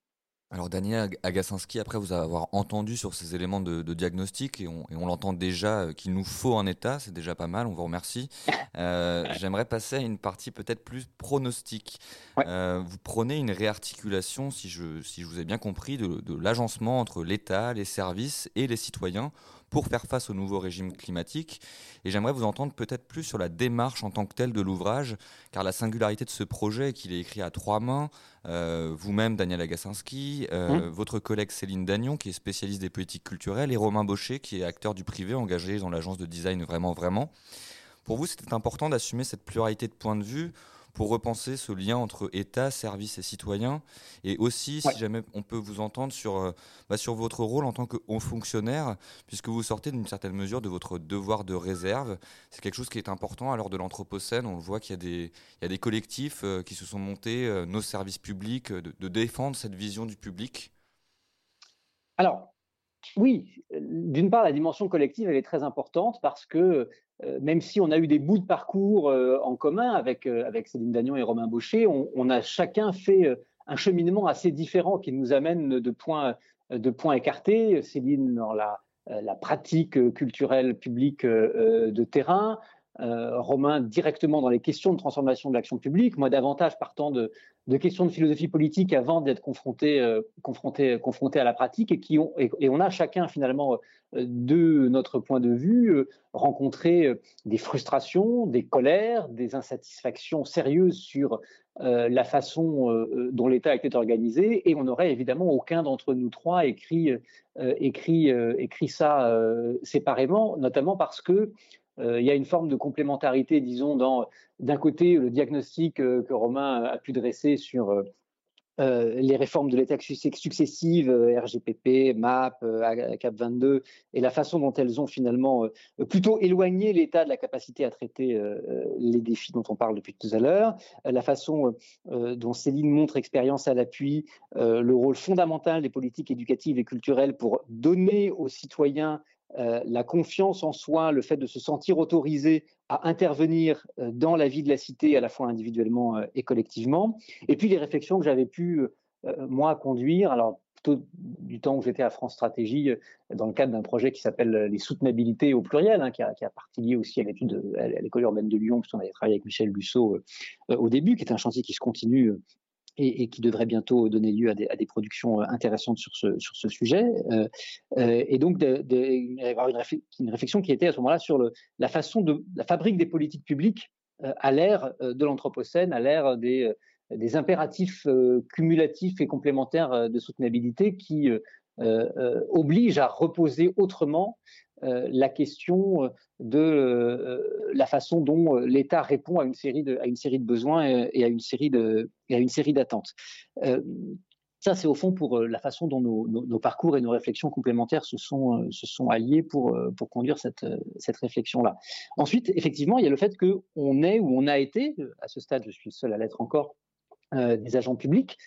Speaker 6: Alors Daniel Agassinski, après vous avoir entendu sur ces éléments de, diagnostic, et on, l'entend déjà euh, qu'il nous faut un état, c'est déjà pas mal, on vous remercie. (laughs) Euh, j'aimerais passer à une partie peut-être plus pronostique. Euh, vous prenez une réarticulation, si je, si je vous ai bien compris, de, de l'agencement entre l'État, les services et les citoyens pour faire face au nouveau régime climatique. Et j'aimerais vous entendre peut-être plus sur la démarche en tant que telle de l'ouvrage, car la singularité de ce projet est qu'il est écrit à trois mains. Euh, vous-même, Daniel Agassinski, euh, mmh. votre collègue Céline Dagnon, qui est spécialiste des politiques culturelles, et Romain Baucher, qui est acteur du privé engagé dans l'agence de design Vraiment Vraiment. Pour vous, c'était important d'assumer cette pluralité de points de vue pour repenser ce lien entre État, service et citoyen. Et aussi, si jamais on peut vous entendre sur, euh, bah, sur votre rôle en tant que haut fonctionnaire, puisque vous sortez d'une certaine mesure de votre devoir de réserve. C'est quelque chose qui est important à l'heure de l'Anthropocène. On voit qu'il y, a des, il y a des collectifs euh, qui se sont montés, euh, nos services publics, de, de défendre cette vision du public.
Speaker 7: Alors, oui, d'une part, la dimension collective, elle est très importante parce que euh, même si on a eu des bouts de parcours euh, en commun avec, euh, Céline Dagnon et Romain Baucher, on, a chacun fait un cheminement assez différent qui nous amène de points, de points écartés. Céline dans la pratique culturelle publique de terrain, Romain directement dans les questions de transformation de l'action publique, moi davantage partant de, questions de philosophie politique avant d'être confronté, euh, confronté, à la pratique et, qui ont, et, on a chacun finalement euh, de notre point de vue euh, rencontré des frustrations, des colères, des insatisfactions sérieuses sur la façon dont l'État était organisé. Et on n'aurait évidemment aucun d'entre nous trois écrit, ça séparément, notamment parce que euh, il y a une forme de complémentarité, disons, dans d'un côté le diagnostic euh, que Romain a pu dresser sur euh, les réformes de l'État successives, RGPP, MAP, CAP 22, et la façon dont elles ont finalement plutôt éloigné l'État de la capacité à traiter les défis dont on parle depuis tout à l'heure, la façon dont Céline montre expérience à l'appui, le rôle fondamental des politiques éducatives et culturelles pour donner aux citoyens euh, la confiance en soi, le fait de se sentir autorisé à intervenir euh, dans la vie de la cité, à la fois individuellement euh, et collectivement. Et puis les réflexions que j'avais pu, moi, conduire, alors plutôt du temps où j'étais à France Stratégie, dans le cadre d'un projet qui s'appelle les soutenabilités au pluriel, hein, qui, a, qui, a, partie liée aussi à l'étude à l'école urbaine de Lyon, puisqu'on avait travaillé avec Michel Busseau au début, qui est un chantier qui se continue et, qui devrait bientôt donner lieu à des, productions euh, intéressantes sur ce, sujet. Euh, euh, et donc, de, de, avoir une, une, réflexion qui était à ce moment-là sur la façon de la fabrique des politiques publiques à l'ère de l'Anthropocène, à l'ère des, des impératifs cumulatifs et complémentaires de soutenabilité qui obligent à reposer autrement la question euh, de euh, la façon dont l'État répond à une série de, à une série de besoins et, à une série à une série d'attentes. Ça, c'est au fond pour la façon dont nos, nos, parcours et nos réflexions complémentaires se sont, se sont alliés pour, pour conduire cette, cette réflexion-là. Ensuite, effectivement, il y a le fait qu'on est ou on a été, à ce stade, je suis le seul à l'être encore, des agents publics,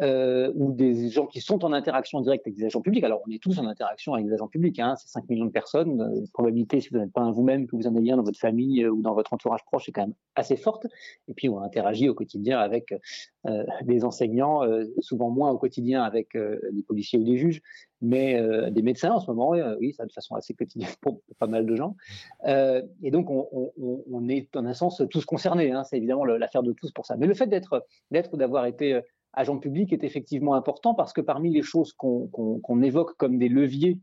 Speaker 7: euh, ou des gens qui sont en interaction directe avec des agents publics. Alors, on est tous en interaction avec des agents publics, hein, c'est 5 millions de personnes. La probabilité, si vous n'êtes pas vous-même, que vous en ayez un dans votre famille euh, ou dans votre entourage proche, est quand même assez forte. Et puis, on interagit au quotidien avec euh, des enseignants, euh, souvent moins au quotidien avec euh, des policiers ou des juges, mais des médecins en ce moment, oui, ça de façon assez quotidienne pour, pas mal de gens. et donc, on, est en un sens tous concernés. Hein, c'est évidemment l'affaire de tous pour ça. Mais le fait d'être, d'être, d'avoir été agent public est effectivement important parce que parmi les choses qu'on évoque comme des leviers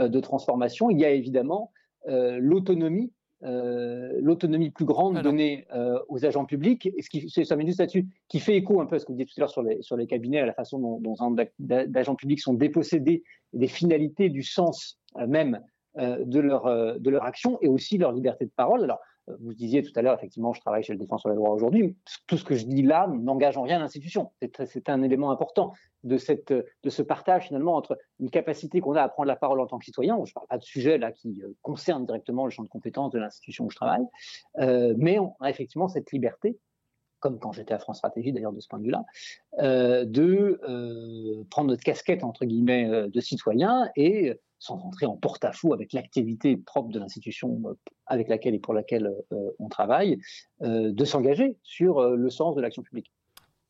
Speaker 7: euh, de transformation, il y a évidemment euh, l'autonomie, euh, l'autonomie plus grande donnée aux agents publics. Et ce qui, ça juste là-dessus, qui fait écho un peu à ce que vous disiez tout à l'heure sur les, sur les cabinets, à la façon dont, dont d'agents publics sont dépossédés des finalités, du sens même de leur, de leur action et aussi leur liberté de parole. Alors, vous disiez tout à l'heure, effectivement, je travaille chez le défenseur des droits aujourd'hui. Tout ce que je dis là n'engage en rien l'institution. C'est un élément important de, ce partage finalement entre une capacité qu'on a à prendre la parole en tant que citoyen. Je ne parle pas de sujet là qui euh, concerne directement le champ de compétences de l'institution où je travaille, euh, mais on a effectivement cette liberté comme quand j'étais à France Stratégie d'ailleurs de ce point de vue-là, euh, de euh, prendre notre casquette entre guillemets euh, de citoyen et sans rentrer en porte-à-faux avec l'activité propre de l'institution avec laquelle et pour laquelle on travaille, de s'engager sur le sens de l'action publique.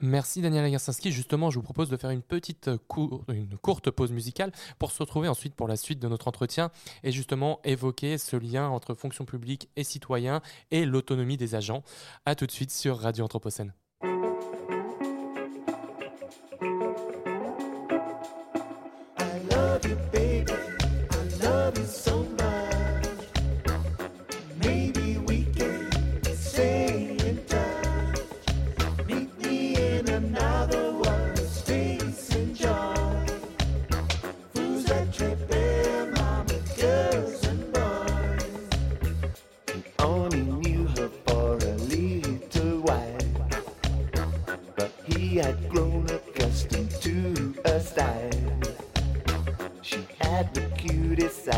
Speaker 4: Merci Daniel Agarsinski. Justement, je vous propose de faire une petite cour- une courte pause musicale pour se retrouver ensuite pour la suite de notre entretien et justement évoquer ce lien entre fonction publique et citoyen et l'autonomie des agents. À tout de suite sur Radio Anthropocène.
Speaker 8: Had grown accustomed to a style. She had the cutest eyes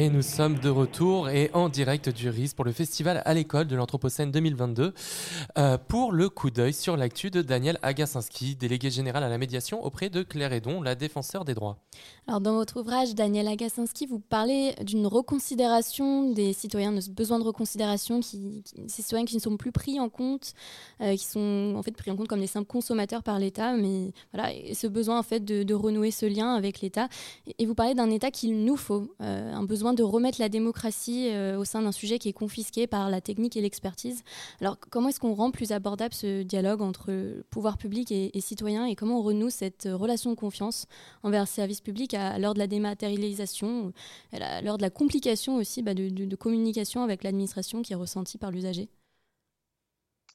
Speaker 3: Et nous
Speaker 4: sommes de retour et en direct du RIS pour le festival à l'école de l'Anthropocène 2022 euh, pour le coup d'œil sur l'actu de Daniel Agassinski, délégué général à la médiation auprès de Claire Edon, la défenseur des droits.
Speaker 5: Alors, dans votre ouvrage, Daniel Agassinski, vous parlez d'une reconsidération des citoyens, de ce besoin de reconsidération, qui, qui- ces citoyens qui ne sont plus pris en compte, euh, qui sont en fait pris en compte comme des simples consommateurs par l'État, mais voilà, et ce besoin en fait de, renouer ce lien avec l'État. Et, et vous parlez d'un État qu'il nous faut, euh, un besoin de remettre la démocratie euh, au sein d'un sujet qui est confisqué par la technique et l'expertise. Alors, comment est-ce qu'on rend plus abordable ce dialogue entre pouvoir public et, citoyen, et comment on renoue cette relation de confiance envers le service public à l'heure de la dématérialisation, à l'heure de la complication aussi bah, de, communication avec l'administration qui est ressentie par l'usager?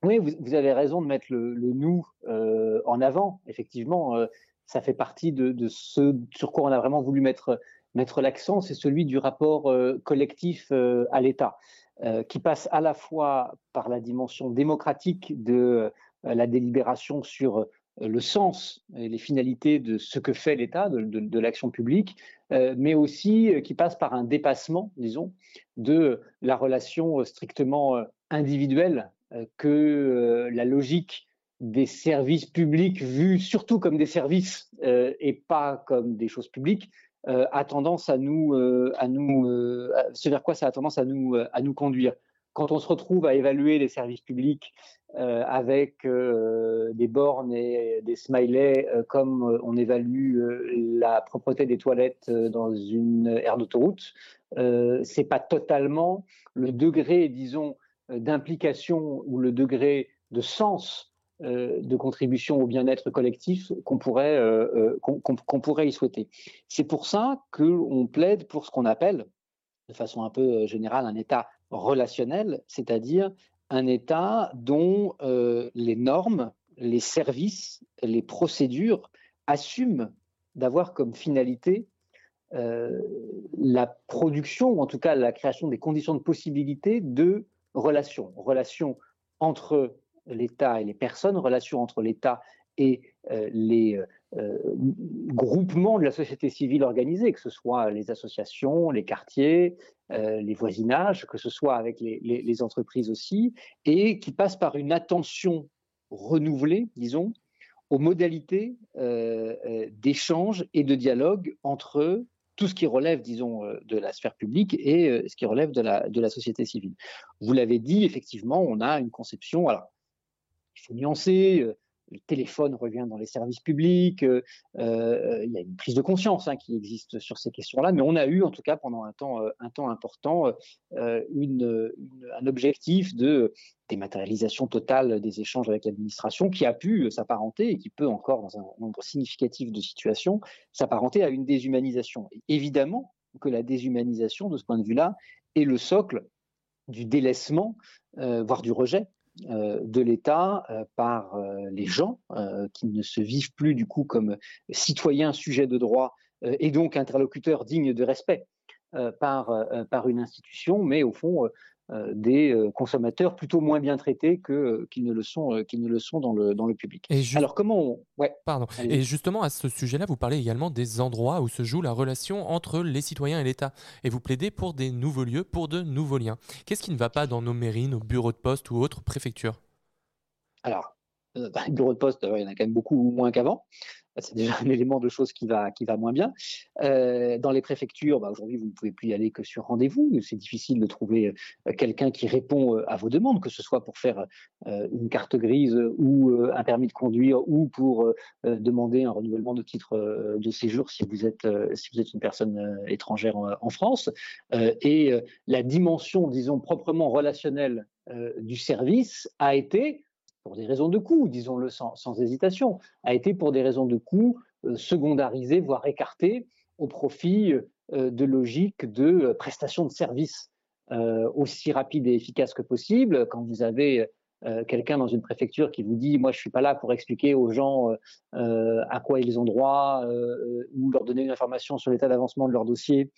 Speaker 7: Oui, vous, avez raison de mettre le, nous euh, en avant. Effectivement, euh, ça fait partie de ce sur quoi on a vraiment voulu mettre mettre l'accent, c'est celui du rapport euh, collectif euh, à l'État, euh, qui passe à la fois par la dimension démocratique de la délibération sur le sens et les finalités de ce que fait l'État, de, l'action publique, mais aussi qui passe par un dépassement, disons, de la relation strictement individuelle que la logique des services publics vus surtout comme des services et pas comme des choses publiques a tendance à nous, euh, à nous, euh, ce vers quoi ça a tendance à nous, euh, à nous conduire. Quand on se retrouve à évaluer les services publics euh, avec euh, des bornes et des smileys, euh, comme euh, on évalue euh, la propreté des toilettes euh, dans une aire d'autoroute, euh, c'est pas totalement le degré, disons, euh, d'implication ou le degré de sens euh, de contribution au bien-être collectif qu'on pourrait, euh, euh, pourrait y souhaiter. C'est pour ça qu'on plaide pour ce qu'on appelle, de façon un peu euh, générale, un État relationnel, c'est-à-dire un État dont euh, les normes, les services, les procédures assument d'avoir comme finalité euh, la production, ou en tout cas la création des conditions de possibilité de relations. Relations entre l'État et les personnes, relations entre l'État et euh, les euh, groupements de la société civile organisée, que ce soit les associations, les quartiers, euh, les voisinages, que ce soit avec les, entreprises aussi, et qui passe par une attention renouvelée, disons, aux modalités euh, euh, d'échange et de dialogue entre tout ce qui relève, disons, euh, de la sphère publique et euh, ce qui relève de la, de la société civile. Vous l'avez dit, effectivement, on a une conception, alors, il faut nuancer, euh, le téléphone revient dans les services publics, euh, euh, il y a une prise de conscience hein, qui existe sur ces questions-là, mais on a eu en tout cas pendant un temps, important un objectif de dématérialisation totale des échanges avec l'administration qui a pu s'apparenter et qui peut encore dans un nombre significatif de situations s'apparenter à une déshumanisation. Évidemment que la déshumanisation de ce point de vue-là est le socle du délaissement, voire du rejet de l'État euh, par euh, les gens euh, qui ne se vivent plus du coup comme citoyens sujets de droit euh, et donc interlocuteurs dignes de respect euh, par, euh, par une institution, mais au fond euh, euh, des euh, consommateurs plutôt moins bien traités que, euh, qu'ils ne le sont, euh, qu'ils ne le sont dans le, dans le public.
Speaker 4: Et
Speaker 7: Alors comment on... Ouais,
Speaker 4: Pardon.
Speaker 7: allez.
Speaker 4: Et justement, à ce sujet-là, vous parlez également des endroits où se joue la relation entre les citoyens et l'État. Et vous plaidez pour des nouveaux lieux, pour de nouveaux liens. Qu'est-ce qui ne va pas dans nos mairies, nos bureaux de poste ou autres préfectures?
Speaker 7: Alors, euh, bah, le bureau de poste, euh, il y en a quand même beaucoup moins qu'avant. C'est déjà un (laughs) élément de choses qui va, qui va moins bien. Euh, dans les préfectures, bah, aujourd'hui, vous ne pouvez plus y aller que sur rendez-vous. C'est difficile de trouver euh, quelqu'un qui répond euh, à vos demandes, que ce soit pour faire une carte grise ou un permis de conduire ou pour demander un renouvellement de titre de séjour si vous êtes, si vous êtes une personne étrangère en, France. Et la dimension, disons, proprement relationnelle du service a été pour des raisons de coût, disons-le sans, hésitation, a été pour des raisons de coût euh, secondarisé, voire écarté, au profit euh, de logiques de euh, prestation de services euh, aussi rapides et efficaces que possible. Quand vous avez quelqu'un dans une préfecture qui vous dit, moi je suis pas là pour expliquer aux gens à quoi ils ont droit ou leur donner une information sur l'état d'avancement de leur dossier,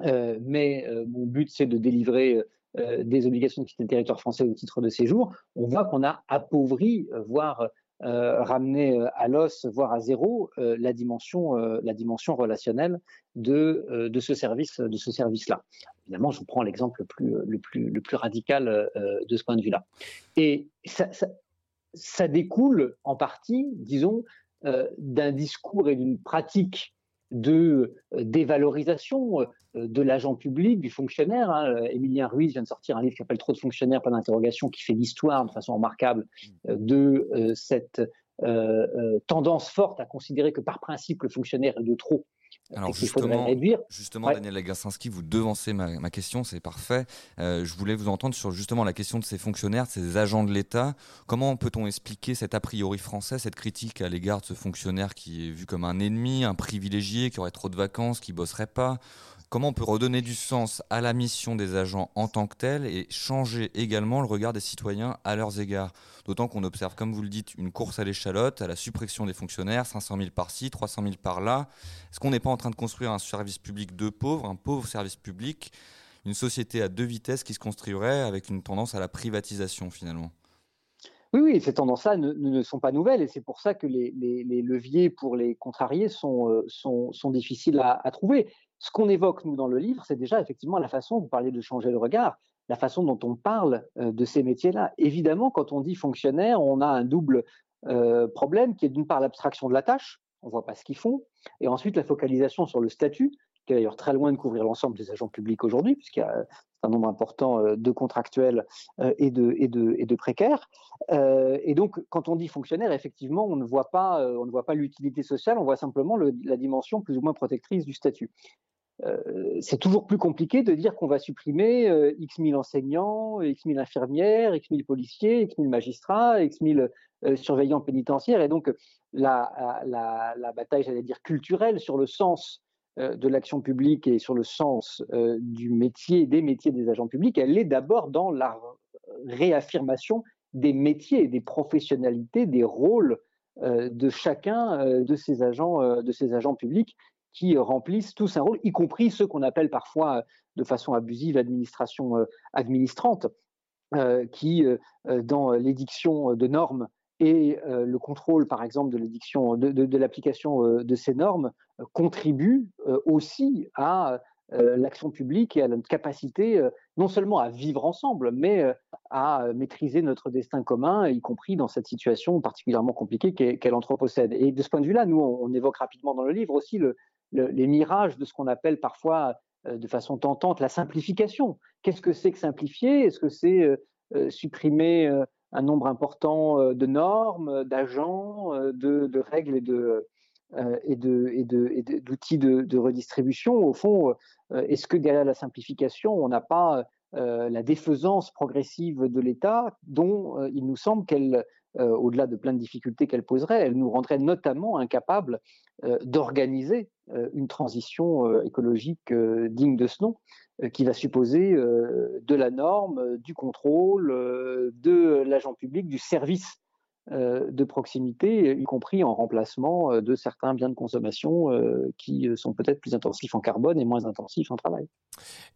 Speaker 7: mais mon but c'est de délivrer des obligations de quitter le territoire français au titre de séjour, on voit qu'on a appauvri, euh, voire euh, ramené euh, à l'os, voire à zéro, euh, la dimension, euh, la dimension relationnelle de, euh, de ce service, de ce service-là. Évidemment, je prends l'exemple le plus, le plus, le plus radical euh, de ce point de vue-là. Et ça, ça, découle en partie, disons, euh, d'un discours et d'une pratique de euh, dévalorisation euh, de l'agent public, du fonctionnaire. Hein. Émilien Ruiz vient de sortir un livre qui s'appelle Trop de fonctionnaires, pas d'interrogation, qui fait l'histoire de façon remarquable euh, de euh, cette euh, euh, tendance forte à considérer que par principe le fonctionnaire est de trop
Speaker 6: Alors justement,
Speaker 7: réduire.
Speaker 6: justement
Speaker 7: Ouais.
Speaker 6: Daniel Lagarcinski, vous devancez ma, ma question, c'est parfait. Euh, je voulais vous entendre sur justement la question de ces fonctionnaires, de ces agents de l'État. Comment peut-on expliquer cet a priori français, cette critique à l'égard de ce fonctionnaire qui est vu comme un ennemi, un privilégié, qui aurait trop de vacances, qui bosserait pas? Comment on peut redonner du sens à la mission des agents en tant que telle et changer également le regard des citoyens à leurs égards. D'autant qu'on observe, comme vous le dites, une course à l'échalote, à la suppression des fonctionnaires, 500 000 par-ci, 300 000 par-là. Est-ce qu'on n'est pas en train de construire un service public de pauvres, un pauvre service public, une société à deux vitesses qui se construirait avec une tendance à la privatisation finalement?
Speaker 7: Oui, oui, ces tendances-là ne, sont pas nouvelles et c'est pour ça que les, leviers pour les contrarier sont, euh, sont, difficiles à trouver. Ce qu'on évoque, nous, dans le livre, c'est déjà effectivement la façon, vous parliez de changer le regard, la façon dont on parle euh, de ces métiers-là. Évidemment, quand on dit fonctionnaire, on a un double euh, problème qui est d'une part l'abstraction de la tâche, on ne voit pas ce qu'ils font, et ensuite la focalisation sur le statut, qui est d'ailleurs très loin de couvrir l'ensemble des agents publics aujourd'hui, puisqu'il y a un nombre important euh, de contractuels euh, et, de, précaires. Euh, et donc, quand on dit fonctionnaire, effectivement, on ne voit pas, euh, l'utilité sociale, on voit simplement le- la dimension plus ou moins protectrice du statut. Euh, c'est toujours plus compliqué de dire qu'on va supprimer euh, X mille enseignants, X mille infirmières, X mille policiers, X mille magistrats, X mille euh, surveillants pénitentiaires. Et donc, la, bataille, j'allais dire, culturelle sur le sens euh, de l'action publique et sur le sens euh, du métier, des métiers des agents publics, elle est d'abord dans la réaffirmation des métiers, des professionnalités, des rôles euh, de chacun euh, de ces agents, euh, de ces agents publics qui euh, remplissent tous un rôle, y compris ceux qu'on appelle parfois euh, de façon abusive administration euh, administrante, euh, qui, euh, euh, dans l'édiction de normes et euh, le contrôle, par exemple, de l'application euh, de ces normes, euh, contribuent euh, aussi à l'action publique et à notre capacité non seulement à vivre ensemble, mais à maîtriser notre destin commun, y compris dans cette situation particulièrement compliquée qu'est qu'est l'Anthropocène. Et de ce point de vue-là, nous, on, évoque rapidement dans le livre aussi le- le- les mirages de ce qu'on appelle parfois de façon tentante la simplification. Qu'est-ce que c'est que simplifier? Est-ce que c'est supprimer un nombre important euh, de normes, d'agents, euh, de, règles et de euh, d'outils de, redistribution. Au fond, euh, est-ce que derrière la simplification, on n'a pas euh, la défaisance progressive de l'État, dont euh, il nous semble qu'elle, euh, au-delà de plein de difficultés qu'elle poserait, elle nous rendrait notamment incapables euh, d'organiser euh, une transition euh, écologique euh, digne de ce nom, euh, qui va supposer euh, de la norme, euh, du contrôle, euh, de l'agent public, du service euh, de proximité, y compris en remplacement euh, de certains biens de consommation euh, qui euh, sont peut-être plus intensifs en carbone et moins intensifs en travail.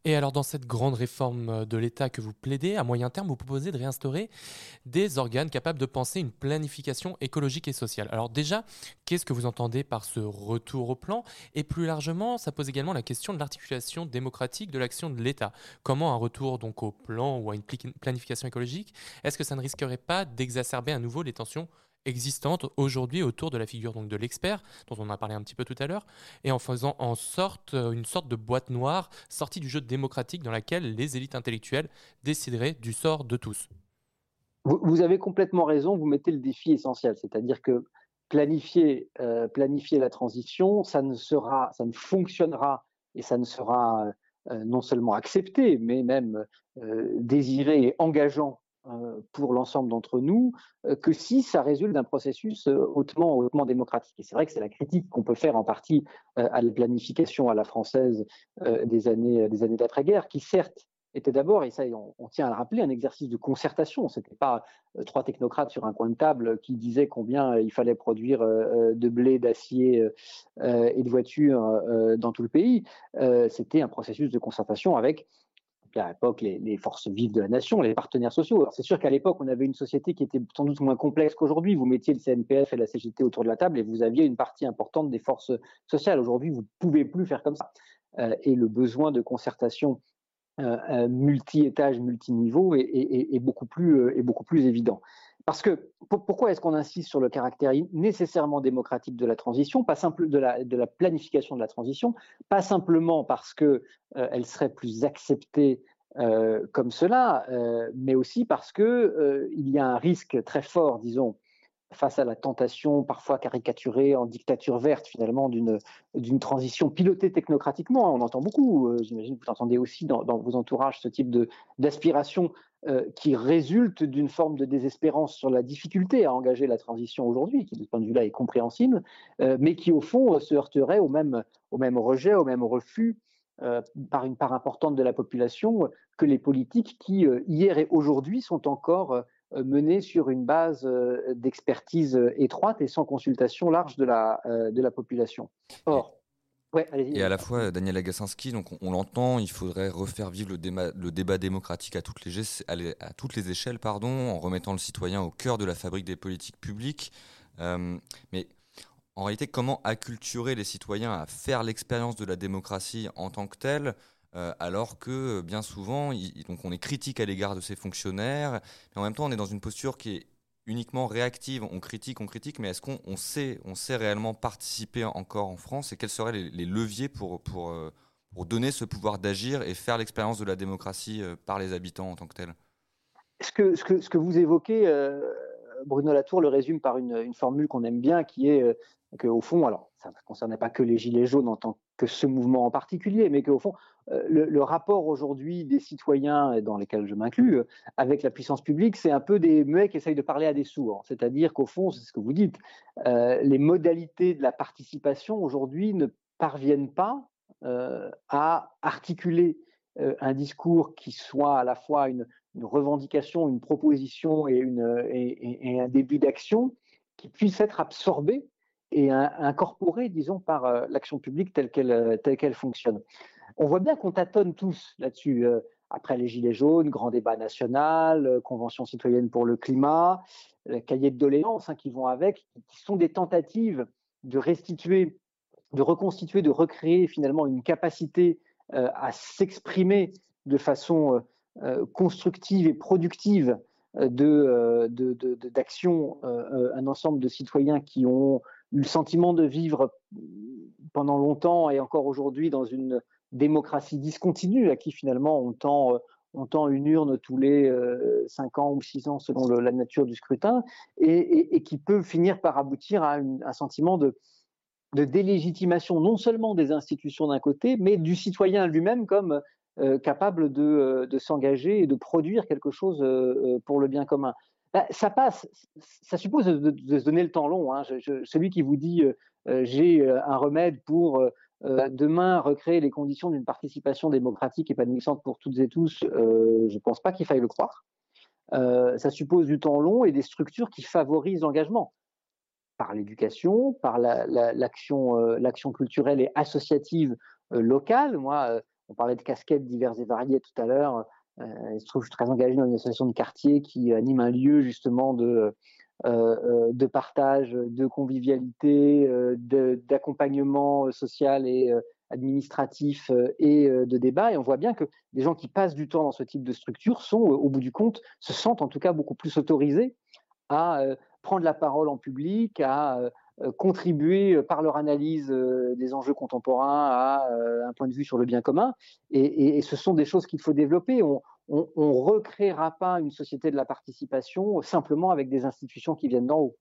Speaker 4: Et alors, dans cette grande réforme euh, de l'État que vous plaidez, à moyen terme, vous proposez de réinstaurer des organes capables de penser une planification écologique et sociale. Alors déjà, qu'est-ce que vous entendez par ce retour au plan? Et plus largement, ça pose également la question de l'articulation démocratique de l'action de l'État. Comment un retour donc au plan ou à une planification écologique, est-ce que ça ne risquerait pas d'exacerber à nouveau les tensions existantes aujourd'hui autour de la figure donc de l'expert dont on a parlé un petit peu tout à l'heure et en faisant en sorte euh, une sorte de boîte noire sortie du jeu démocratique dans laquelle les élites intellectuelles décideraient du sort de tous.
Speaker 7: Vous, avez complètement raison, vous mettez le défi essentiel, c'est-à-dire que planifier, euh, planifier la transition, ça ne, sera, ça ne fonctionnera et ça ne sera euh, non seulement accepté, mais même euh, désiré et engageant pour l'ensemble d'entre nous, euh, que si ça résulte d'un processus euh, hautement, démocratique. Et c'est vrai que c'est la critique qu'on peut faire en partie euh, à la planification à la française euh, des années, d'après-guerre, qui certes était d'abord, et ça on, tient à le rappeler, un exercice de concertation. Ce n'était pas euh, trois technocrates sur un coin de table qui disaient combien euh, il fallait produire euh, de blé, d'acier euh, et de voitures euh, dans tout le pays. C'était un processus de concertation avec à l'époque les, forces vives de la nation, les partenaires sociaux. C'est sûr qu'à l'époque, on avait une société qui était sans doute moins complexe qu'aujourd'hui. Vous mettiez le CNPF et la CGT autour de la table et vous aviez une partie importante des forces sociales. Aujourd'hui, vous ne pouvez plus faire comme ça. Euh, et le besoin de concertation euh, multi-étage, multi-niveau est, beaucoup plus, euh, est beaucoup plus évident. Parce que pour, pourquoi est-ce qu'on insiste sur le caractère nécessairement démocratique de la transition, pas simple de la, planification de la transition, pas simplement parce que euh, elle serait plus acceptée euh, comme cela, euh, mais aussi parce que euh, il y a un risque très fort, disons, face à la tentation parfois caricaturée en dictature verte finalement d'une transition pilotée technocratiquement. On entend beaucoup, euh, j'imagine que vous entendez aussi dans, vos entourages ce type d'aspiration euh, qui résulte d'une forme de désespérance sur la difficulté à engager la transition aujourd'hui, qui de ce point de vue-là est compréhensible, euh, mais qui au fond se heurterait au même rejet, au même refus par une part importante de la population que les politiques qui, hier et aujourd'hui, sont encore euh, menées sur une base euh, d'expertise euh, étroite et sans consultation large de la, de la population. Or, ouais.
Speaker 6: Et à la fois, Daniel Agassinski, donc on, l'entend, il faudrait refaire vivre le, débat démocratique à toutes les, à toutes les échelles, pardon, en remettant le citoyen au cœur de la fabrique des politiques publiques. Mais en réalité, comment acculturer les citoyens à faire l'expérience de la démocratie en tant que telle euh, alors que euh, bien souvent, donc on est critique à l'égard de ces fonctionnaires, mais en même temps, on est dans une posture qui est uniquement réactive. On critique, on critique, mais est-ce qu'on on sait, on sait réellement participer encore en France et quels seraient les, leviers pour, pour, euh, pour donner ce pouvoir d'agir et faire l'expérience de la démocratie par les habitants en tant que tel
Speaker 7: ce que, ce que, ce que vous évoquez, Bruno Latour le résume par une, formule qu'on aime bien, qui est qu'au fond, alors ça ne concernait pas que les Gilets jaunes en tant que ce mouvement en particulier, mais qu'au fond, euh, le, rapport aujourd'hui des citoyens, dans lesquels je m'inclus, euh, avec la puissance publique, c'est un peu des muets qui essayent de parler à des sourds. C'est-à-dire qu'au fond, c'est ce que vous dites, euh, les modalités de la participation aujourd'hui ne parviennent pas à articuler un discours qui soit à la fois une, revendication, une proposition et un début d'action qui puisse être absorbé et un- incorporé, disons, par euh, l'action publique telle qu'elle euh, qu'elle fonctionne. On voit bien qu'on tâtonne tous là-dessus. euh, après les Gilets jaunes, grand débat national, convention citoyenne pour le climat, cahier de doléances hein, qui vont avec, qui sont des tentatives de restituer, de reconstituer, de recréer finalement une capacité à s'exprimer de façon constructive et productive de, euh, un ensemble de citoyens qui ont le sentiment de vivre pendant longtemps et encore aujourd'hui dans une démocratie discontinue à qui finalement on tend, euh, une urne tous les euh, cinq ans ou six ans selon la nature du scrutin et, qui peut finir par aboutir à un sentiment de, délégitimation non seulement des institutions d'un côté, mais du citoyen lui-même comme euh, capable de, euh, s'engager et de produire quelque chose euh, euh, pour le bien commun. Ben, ça passe, ça suppose de, se donner le temps long. hein. Celui qui vous dit euh, euh, j'ai euh, un remède pour demain recréer les conditions d'une participation démocratique épanouissante pour toutes et tous, je ne pense pas qu'il faille le croire. Ça suppose du temps long et des structures qui favorisent l'engagement par l'éducation, par la- la- l'action culturelle et associative locale. Moi, on parlait de casquettes diverses et variées tout à l'heure. Euh, il se trouve je suis très engagé dans une association de quartier qui anime un lieu justement de, euh, euh, de partage, de convivialité, d'accompagnement social et administratif et de débat. Et on voit bien que des gens qui passent du temps dans ce type de structure sont, au bout du compte, se sentent en tout cas beaucoup plus autorisés à prendre la parole en public, à contribuer euh, par leur analyse euh, des enjeux contemporains à euh, un point de vue sur le bien commun. Et, et- et ce sont des choses qu'il faut développer. On, on recréera pas une société de la participation simplement avec des institutions qui viennent d'en haut.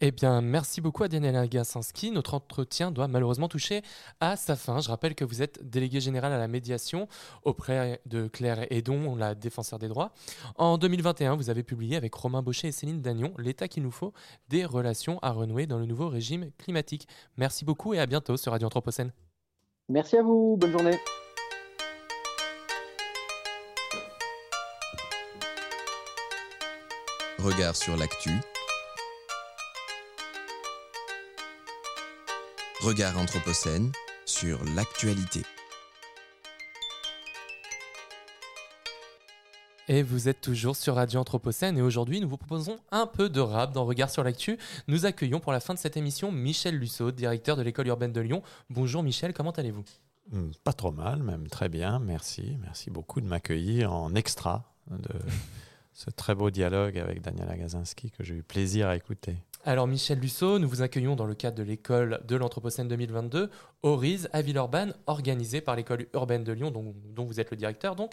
Speaker 4: Eh bien, merci beaucoup à Daniel Agassinski. Notre entretien doit malheureusement toucher à sa fin. Je rappelle que vous êtes délégué général à la médiation auprès de Claire Edon, la défenseur des droits. En 2021, vous avez publié avec Romain Baucher et Céline Dagnon L'état qu'il nous faut, des relations à renouer dans le nouveau régime climatique. Merci beaucoup et à bientôt sur Radio Anthropocène.
Speaker 7: Merci à vous. Bonne journée.
Speaker 1: Regard sur l'actu. Regard Anthropocène sur l'actualité.
Speaker 4: Et vous êtes toujours sur Radio Anthropocène et aujourd'hui nous vous proposons un peu de rap dans Regard sur l'actu. Nous accueillons pour la fin de cette émission Michel Lussot, directeur de l'école urbaine de Lyon. Bonjour Michel, comment allez-vous?
Speaker 9: Hmm, Pas trop mal, même très bien, merci. Merci beaucoup de m'accueillir en extra de ce très beau dialogue avec Daniel Agazinski que j'ai eu plaisir à écouter.
Speaker 4: Alors Michel Lussot, nous vous accueillons dans le cadre de l'école de l'Anthropocène 2022, ORISE à Villeurbanne, organisée par l'école urbaine de Lyon, dont, dont vous êtes le directeur donc.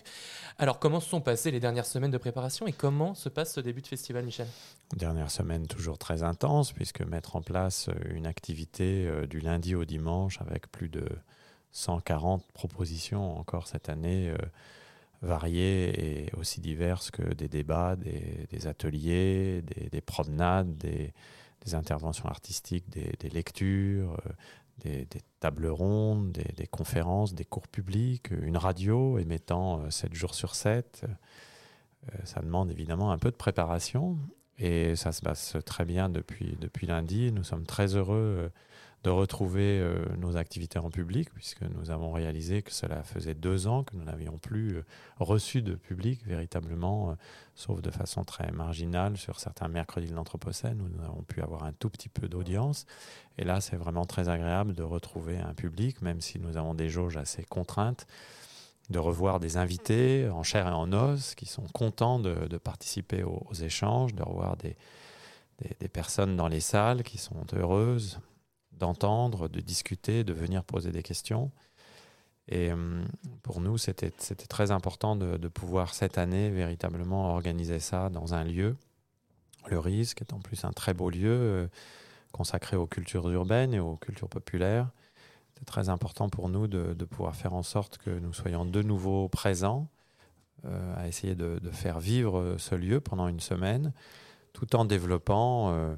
Speaker 4: Alors comment se sont passées les dernières semaines de préparation et comment se passe ce début de festival Michel?
Speaker 9: Dernière semaine toujours très intense, puisque mettre en place euh, une activité euh, du lundi au dimanche avec plus de 140 propositions encore cette année, euh, variées et aussi diverses que des débats, des, ateliers, des, des promenades, des, interventions artistiques, des, lectures, euh, des, tables rondes, des, conférences, des cours publics, une radio émettant euh, 7 jours sur 7. Euh, ça demande évidemment un peu de préparation et ça se passe très bien depuis, lundi. Nous sommes très heureux euh, de retrouver euh, nos activités en public puisque nous avons réalisé que cela faisait deux ans que nous n'avions plus euh, reçu de public véritablement, euh, sauf de façon très marginale sur certains mercredis de l'Anthropocène où nous avons pu avoir un tout petit peu d'audience. Et là, c'est vraiment très agréable de retrouver un public, même si nous avons des jauges assez contraintes de revoir des invités en chair et en os qui sont contents de, participer aux, échanges, de revoir des personnes dans les salles qui sont heureuses d'entendre, de discuter, de venir poser des questions. Et hum, pour nous, c'était c'était très important de, pouvoir cette année véritablement organiser ça dans un lieu. Le risque est en plus un très beau lieu euh, consacré aux cultures urbaines et aux cultures populaires. C'est très important pour nous de, pouvoir faire en sorte que nous soyons de nouveau présents, euh, à essayer de, faire vivre ce lieu pendant une semaine, tout en développant euh,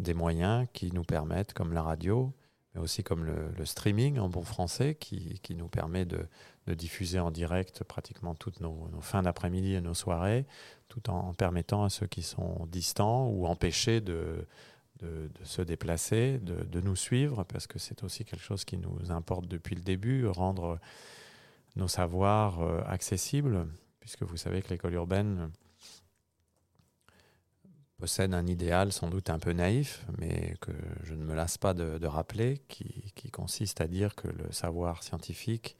Speaker 9: des moyens qui nous permettent, comme la radio, mais aussi comme le, streaming en bon français, qui, qui nous permet de, de diffuser en direct pratiquement toutes nos, fins d'après-midi et nos soirées, tout en permettant à ceux qui sont distants ou empêchés de, de, de se déplacer, de, de nous suivre, parce que c'est aussi quelque chose qui nous importe depuis le début, rendre nos savoirs euh, accessibles, puisque vous savez que l'école urbaine possède un idéal sans doute un peu naïf, mais que je ne me lasse pas de, rappeler, qui, consiste à dire que le savoir scientifique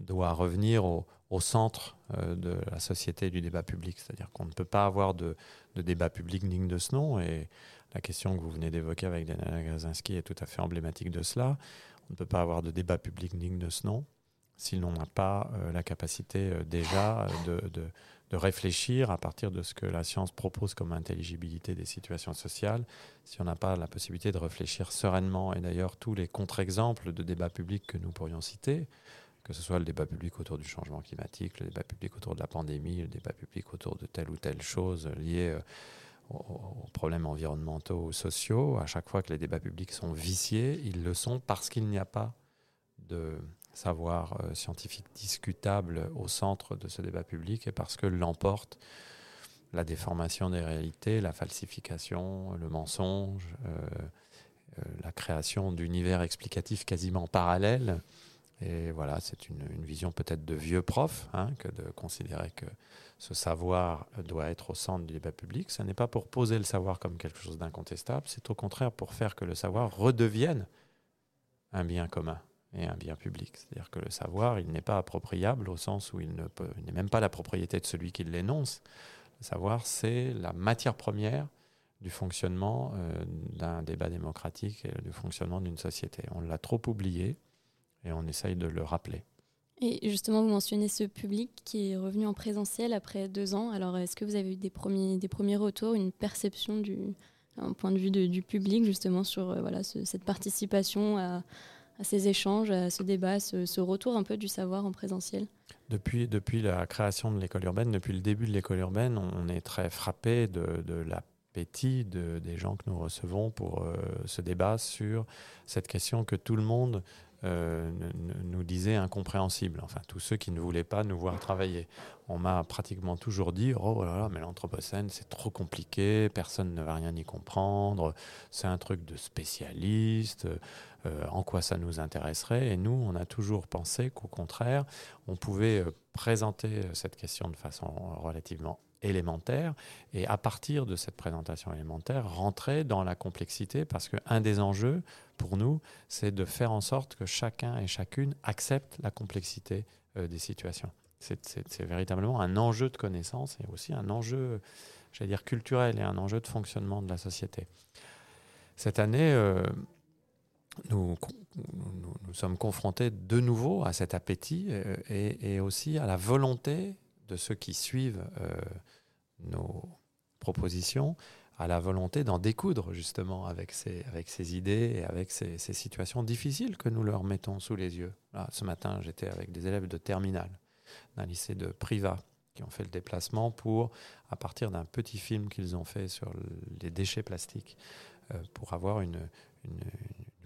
Speaker 9: doit revenir au, centre euh, de la société et du débat public. C'est-à-dire qu'on ne peut pas avoir de, débat public digne de ce nom, et la question que vous venez d'évoquer avec Daniela Grazinski est tout à fait emblématique de cela. On ne peut pas avoir de débat public digne de ce nom si l'on n'a pas euh, la capacité euh, déjà de, de réfléchir à partir de ce que la science propose comme intelligibilité des situations sociales, si on n'a pas la possibilité de réfléchir sereinement, et d'ailleurs tous les contre-exemples de débats publics que nous pourrions citer, que ce soit le débat public autour du changement climatique, le débat public autour de la pandémie, le débat public autour de telle ou telle chose liée euh, aux, aux problèmes environnementaux ou sociaux, à chaque fois que les débats publics sont viciés, ils le sont parce qu'il n'y a pas de savoir euh, scientifique discutable au centre de ce débat public et parce que l'emporte la déformation des réalités, la falsification, le mensonge, euh, euh, la création d'univers explicatifs quasiment parallèles. Et voilà, c'est une, vision peut-être de vieux prof hein, que de considérer que ce savoir doit être au centre du débat public. Ce n'est pas pour poser le savoir comme quelque chose d'incontestable, c'est au contraire pour faire que le savoir redevienne un bien commun et un bien public. C'est-à-dire que le savoir, il n'est pas appropriable au sens où il n'est même pas la propriété de celui qui l'énonce. Le savoir, c'est la matière première du fonctionnement euh, d'un débat démocratique et du fonctionnement d'une société. On l'a trop oublié et on essaye de le rappeler.
Speaker 5: Et justement, vous mentionnez ce public qui est revenu en présentiel après deux ans. Alors, est-ce que vous avez eu des premiers, des premiers retours, une perception du un point de vue du public justement sur euh, voilà, ce, cette participation à, à ces échanges, à ce débat, ce, retour un peu du savoir en présentiel
Speaker 9: Depuis, depuis la création de l'école urbaine, depuis le début de l'école urbaine, on est très frappé de, de l'appétit de, des gens que nous recevons pour euh, ce débat sur cette question que tout le monde euh, nous disait incompréhensible. Enfin, tous ceux qui ne voulaient pas nous voir travailler. On m'a pratiquement toujours dit Oh là là, mais l'Anthropocène, c'est trop compliqué, personne ne va rien y comprendre, c'est un truc de spécialiste, euh, en quoi ça nous intéresserait. Et nous, on a toujours pensé qu'au contraire, on pouvait euh, présenter cette question de façon relativement élémentaire. Et à partir de cette présentation élémentaire rentrer dans la complexité parce qu'un des enjeux pour nous c'est de faire en sorte que chacun et chacune accepte la complexité euh, des situations. C'est véritablement un enjeu de connaissance et aussi un enjeu j'allais dire culturel et un enjeu de fonctionnement de la société. Cette année euh, nous, sommes confrontés de nouveau à cet appétit euh, et, aussi à la volonté de ceux qui suivent euh, nos propositions à la volonté d'en découdre justement avec ces, idées et avec ces, situations difficiles que nous leur mettons sous les yeux. Là, ce matin, j'étais avec des élèves de terminale d'un lycée de Privat qui ont fait le déplacement pour, à partir d'un petit film qu'ils ont fait sur les déchets plastiques, euh, pour avoir une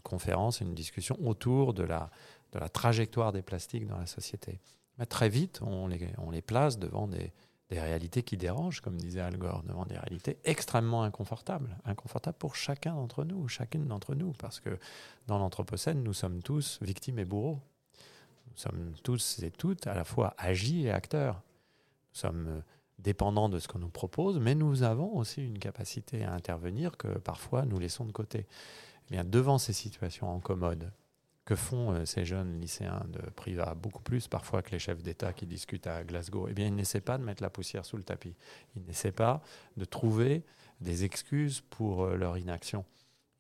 Speaker 9: conférence une discussion autour de la, de la trajectoire des plastiques dans la société. Très vite, on les, on les place devant des, des réalités qui dérangent, comme disait Al Gore, devant des réalités extrêmement inconfortables, inconfortables pour chacun d'entre nous, chacune d'entre nous, parce que dans l'Anthropocène, nous sommes tous victimes et bourreaux. Nous sommes tous et toutes à la fois agis et acteurs. Nous sommes euh, dépendants de ce qu'on nous propose, mais nous avons aussi une capacité à intervenir que parfois nous laissons de côté. Devant ces situations incommodes, que font euh, ces jeunes lycéens de privat beaucoup plus parfois que les chefs d'État qui discutent à Glasgow? Eh bien, ils n'essaient pas de mettre la poussière sous le tapis. Ils n'essaient pas de trouver des excuses pour euh, leur inaction.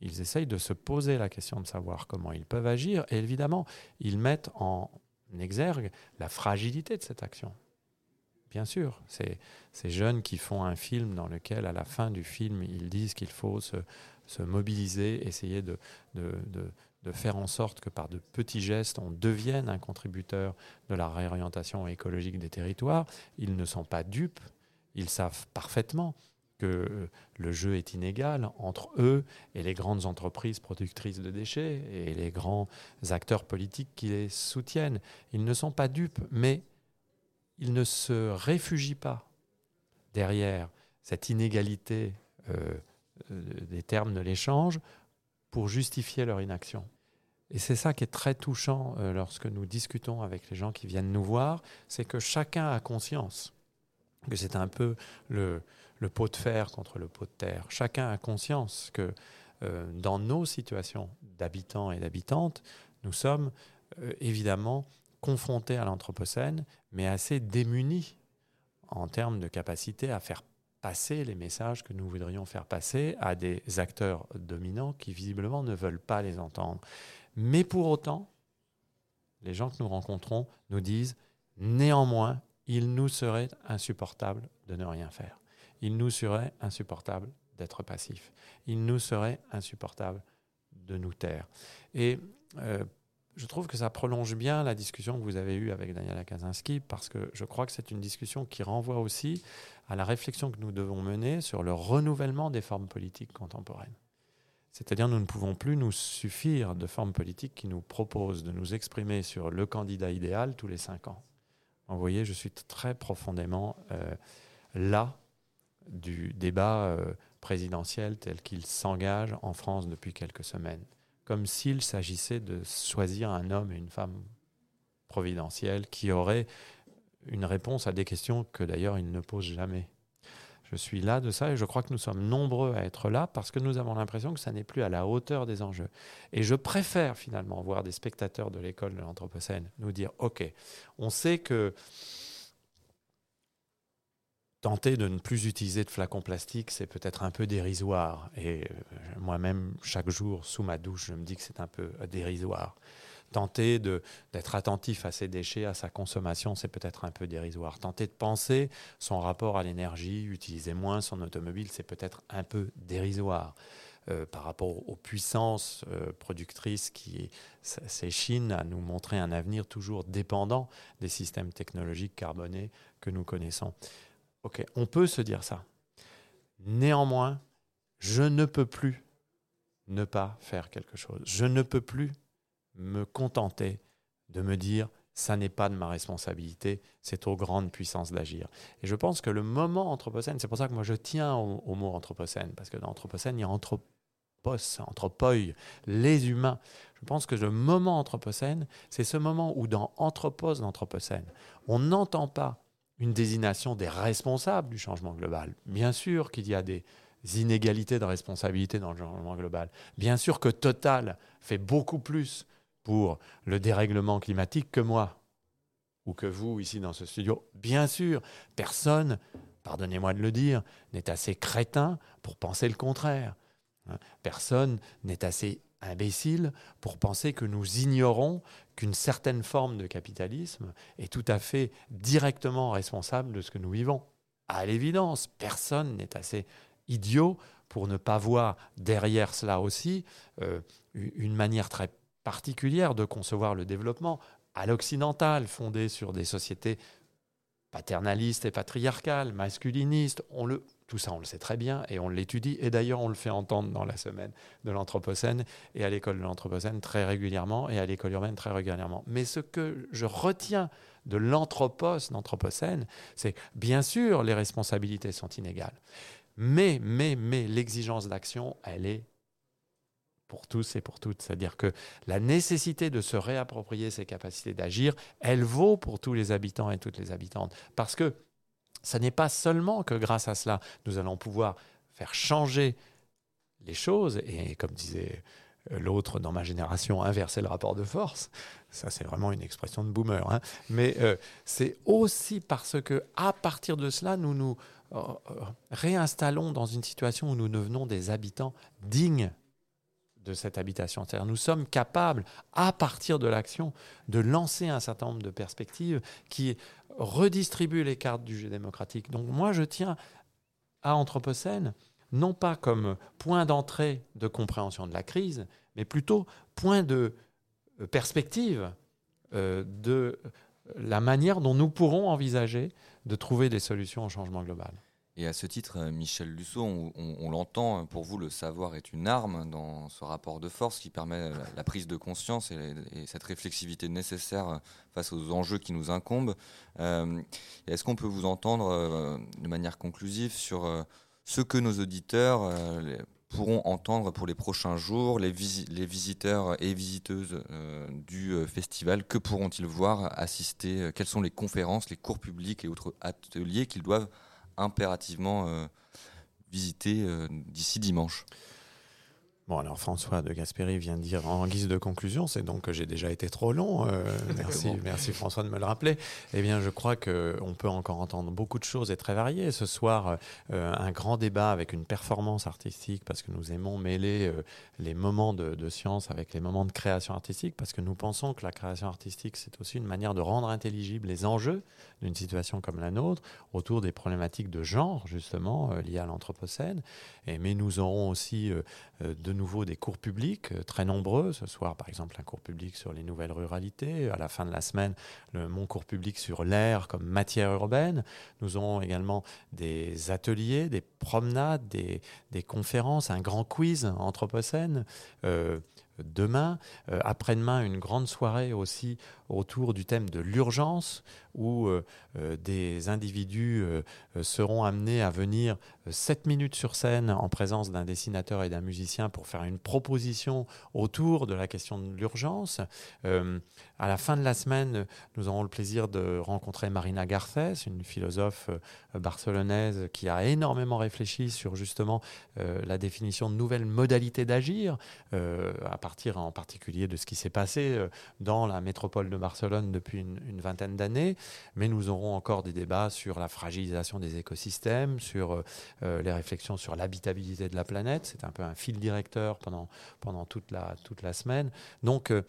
Speaker 9: Ils essayent de se poser la question de savoir comment ils peuvent agir. Et évidemment, ils mettent en exergue la fragilité de cette action. Bien sûr, c'est ces jeunes qui font un film dans lequel, à la fin du film, ils disent qu'il faut se, se mobiliser, essayer de, de faire en sorte que par de petits gestes, on devienne un contributeur de la réorientation écologique des territoires. Ils ne sont pas dupes, ils savent parfaitement que euh, le jeu est inégal entre eux et les grandes entreprises productrices de déchets et les grands acteurs politiques qui les soutiennent. Ils ne sont pas dupes, mais ils ne se réfugient pas derrière cette inégalité euh, euh, des termes de l'échange pour justifier leur inaction. Et c'est ça qui est très touchant euh, lorsque nous discutons avec les gens qui viennent nous voir, c'est que chacun a conscience que c'est un peu le, pot de fer contre le pot de terre. Chacun a conscience que dans nos situations d'habitants et d'habitantes, nous sommes évidemment confrontés à l'Anthropocène, mais assez démunis en termes de capacité à faire passer les messages que nous voudrions faire passer à des acteurs dominants qui visiblement ne veulent pas les entendre. Mais pour autant, les gens que nous rencontrons nous disent, néanmoins, il nous serait insupportable de ne rien faire. Il nous serait insupportable d'être passif. Il nous serait insupportable de nous taire. Et euh, je trouve que ça prolonge bien la discussion que vous avez eue avec Daniela Kaczynski, parce que je crois que c'est une discussion qui renvoie aussi à la réflexion que nous devons mener sur le renouvellement des formes politiques contemporaines. C'est-à-dire nous ne pouvons plus nous suffire de formes politiques qui nous proposent de nous exprimer sur le candidat idéal tous les cinq ans. Vous voyez, je suis très profondément euh, là du débat euh, présidentiel tel qu'il s'engage en France depuis quelques semaines, comme s'il s'agissait de choisir un homme et une femme providentiels qui auraient une réponse à des questions que d'ailleurs ils ne posent jamais. Je suis là de ça et je crois que nous sommes nombreux à être là parce que nous avons l'impression que ça n'est plus à la hauteur des enjeux. Et je préfère finalement voir des spectateurs de l'école de l'Anthropocène nous dire OK, on sait que tenter de ne plus utiliser de flacons plastiques, c'est peut-être un peu dérisoire. Et euh, moi-même, chaque jour, sous ma douche, je me dis que c'est un peu euh, dérisoire. Tenter d'être attentif à ses déchets, à sa consommation, c'est peut-être un peu dérisoire. Tenter de penser son rapport à l'énergie, utiliser moins son automobile, c'est peut-être un peu dérisoire. Euh, par rapport aux puissances productrices qui s'échinent à nous montrer un avenir toujours dépendant des systèmes technologiques carbonés que nous connaissons. Ok, on peut se dire ça. Néanmoins, je ne peux plus ne pas faire quelque chose. Je ne peux plus me contenter de me dire ça n'est pas de ma responsabilité, c'est aux grandes puissances d'agir. Et je pense que le moment anthropocène, c'est pour ça que moi je tiens au, mot anthropocène, parce que dans anthropocène, il y a anthropos, anthropoi, les humains. Je pense que le moment anthropocène, c'est ce moment où dans anthropos d'anthropocène, on n'entend pas une désignation des responsables du changement global. Bien sûr qu'il y a des inégalités de responsabilité dans le changement global. Bien sûr que Total fait beaucoup plus pour le dérèglement climatique que moi ou que vous ici dans ce studio. Bien sûr, personne, pardonnez-moi de le dire, n'est assez crétin pour penser le contraire. Hein. Personne n'est assez imbécile pour penser que nous ignorons qu'une certaine forme de capitalisme est tout à fait directement responsable de ce que nous vivons. À l'évidence, personne n'est assez idiot pour ne pas voir derrière cela aussi euh, une manière très particulière de concevoir le développement à l'occidental, fondée sur des sociétés paternaliste et patriarcal, masculiniste. On le, tout ça, on le sait très bien et on l'étudie. Et d'ailleurs, on le fait entendre dans la semaine de l'Anthropocène et à l'école de l'Anthropocène très régulièrement et à l'école urbaine très régulièrement. Mais ce que je retiens de l'anthropos, l'Anthropocène, c'est bien sûr, les responsabilités sont inégales. Mais, mais, mais, l'exigence d'action, elle est pour tous et pour toutes. C'est-à-dire que la nécessité de se réapproprier ses capacités d'agir, elle vaut pour tous les habitants et toutes les habitantes. Parce que ce n'est pas seulement que grâce à cela, nous allons pouvoir faire changer les choses, et comme disait euh, l'autre dans ma génération, inverser le rapport de force. Ça, c'est vraiment une expression de boomer. hein. Mais euh, c'est aussi parce que, à partir de cela, nous nous euh, réinstallons dans une situation où nous devenons des habitants dignes de cette habitation. C'est-à-dire, nous sommes capables, à partir de l'action, de lancer un certain nombre de perspectives qui redistribuent les cartes du jeu démocratique. Donc, moi, je tiens à Anthropocène, non pas comme point d'entrée de compréhension de la crise, mais plutôt point de euh, perspective euh, de la manière dont nous pourrons envisager de trouver des solutions au changement global.
Speaker 6: Et à ce titre, euh, Michel Lusso, on, l'entend, hein, pour vous, le savoir est une arme dans ce rapport de force qui permet la, prise de conscience et, et cette réflexivité nécessaire euh, face aux enjeux qui nous incombent. Euh, Est-ce qu'on peut vous entendre de manière conclusive sur ce que nos auditeurs pourront entendre pour les prochains jours, les, visi- les visiteurs et visiteuses du festival, que pourront-ils voir, assister? Quelles sont les conférences, les cours publics et autres ateliers qu'ils doivent impérativement euh, visiter euh, d'ici dimanche.
Speaker 9: Bon, alors François de Gasperi vient de dire en guise de conclusion, c'est donc que j'ai déjà été trop long. euh, (laughs) merci, merci François de me le rappeler. Eh bien, je crois qu'on peut encore entendre beaucoup de choses et très variées. Ce soir, euh, un grand débat avec une performance artistique, parce que nous aimons mêler euh, les moments de, de science avec les moments de création artistique, parce que nous pensons que la création artistique, c'est aussi une manière de rendre intelligibles les enjeux d'une situation comme la nôtre, autour des problématiques de genre, justement, euh, liées à l'Anthropocène. Mais nous aurons aussi euh, euh, de nouveau des cours publics très nombreux. Ce soir, par exemple, un cours public sur les nouvelles ruralités. À la fin de la semaine, le, mon cours public sur l'air comme matière urbaine. Nous aurons également des ateliers, des promenades, des, conférences, un grand quiz anthropocène. Demain, après-demain, une grande soirée aussi autour du thème de l'urgence, où euh, euh, des individus euh, seront amenés à venir 7 minutes sur scène en présence d'un dessinateur et d'un musicien pour faire une proposition autour de la question de l'urgence. À la fin de la semaine, nous aurons le plaisir de rencontrer Marina Garcés, une philosophe barcelonaise qui a énormément réfléchi sur justement la définition de nouvelles modalités d'agir, à partir en particulier de ce qui s'est passé dans la métropole de Barcelone depuis une, une vingtaine d'années. Mais nous aurons encore des débats sur la fragilisation des écosystèmes, sur euh, euh, les réflexions sur l'habitabilité de la planète. C'est un peu un fil directeur pendant, toute, la, semaine. Donc, euh,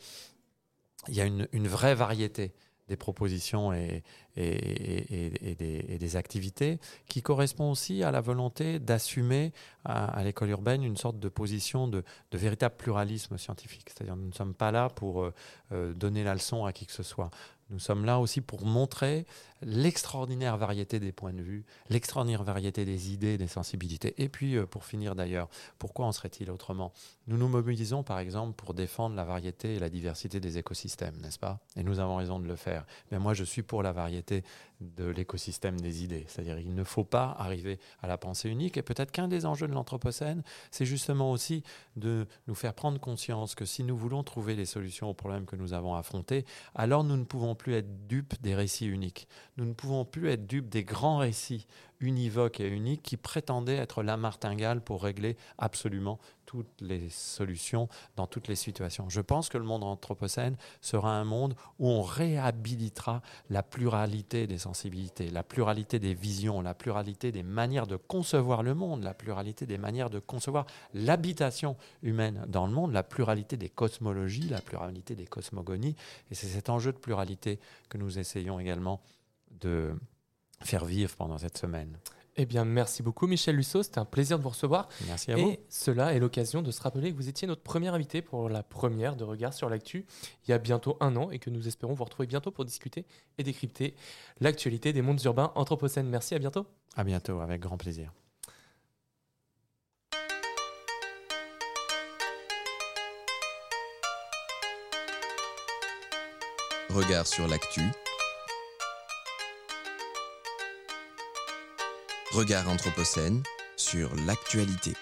Speaker 9: il y a une, vraie variété des propositions et, des, activités qui correspond aussi à la volonté d'assumer à, l'école urbaine une sorte de position de, véritable pluralisme scientifique. C'est-à-dire nous ne sommes pas là pour donner la leçon à qui que ce soit. Nous sommes là aussi pour montrer l'extraordinaire variété des points de vue, l'extraordinaire variété des idées, des sensibilités. Et puis, euh, pour finir d'ailleurs, pourquoi en serait-il autrement? Nous nous mobilisons par exemple pour défendre la variété et la diversité des écosystèmes, n'est-ce pas? Et nous avons raison de le faire. Mais moi, je suis pour la variété de l'écosystème des idées. C'est-à-dire qu'il ne faut pas arriver à la pensée unique. Et peut-être qu'un des enjeux de l'Anthropocène, c'est justement aussi de nous faire prendre conscience que si nous voulons trouver les solutions aux problèmes que nous avons affrontés, alors nous ne pouvons plus être dupes des récits uniques. Nous ne pouvons plus être dupes des grands récits univoques et uniques qui prétendaient être la martingale pour régler absolument toutes les solutions dans toutes les situations. Je pense que le monde anthropocène sera un monde où on réhabilitera la pluralité des sensibilités, la pluralité des visions, la pluralité des manières de concevoir le monde, la pluralité des manières de concevoir l'habitation humaine dans le monde, la pluralité des cosmologies, la pluralité des cosmogonies. Et c'est cet enjeu de pluralité que nous essayons également de faire vivre pendant cette semaine.
Speaker 4: Eh bien, merci beaucoup, Michel Lusso. C'était un plaisir de vous recevoir.
Speaker 9: Merci à
Speaker 4: Et
Speaker 9: vous.
Speaker 4: cela est l'occasion de se rappeler que vous étiez notre premier invité pour la première de Regard sur l'actu il y a bientôt un an et que nous espérons vous retrouver bientôt pour discuter et décrypter l'actualité des mondes urbains anthropocènes. Merci, à bientôt.
Speaker 9: À bientôt, avec grand plaisir.
Speaker 1: Regard sur l'actu. Regard Anthropocène sur l'actualité.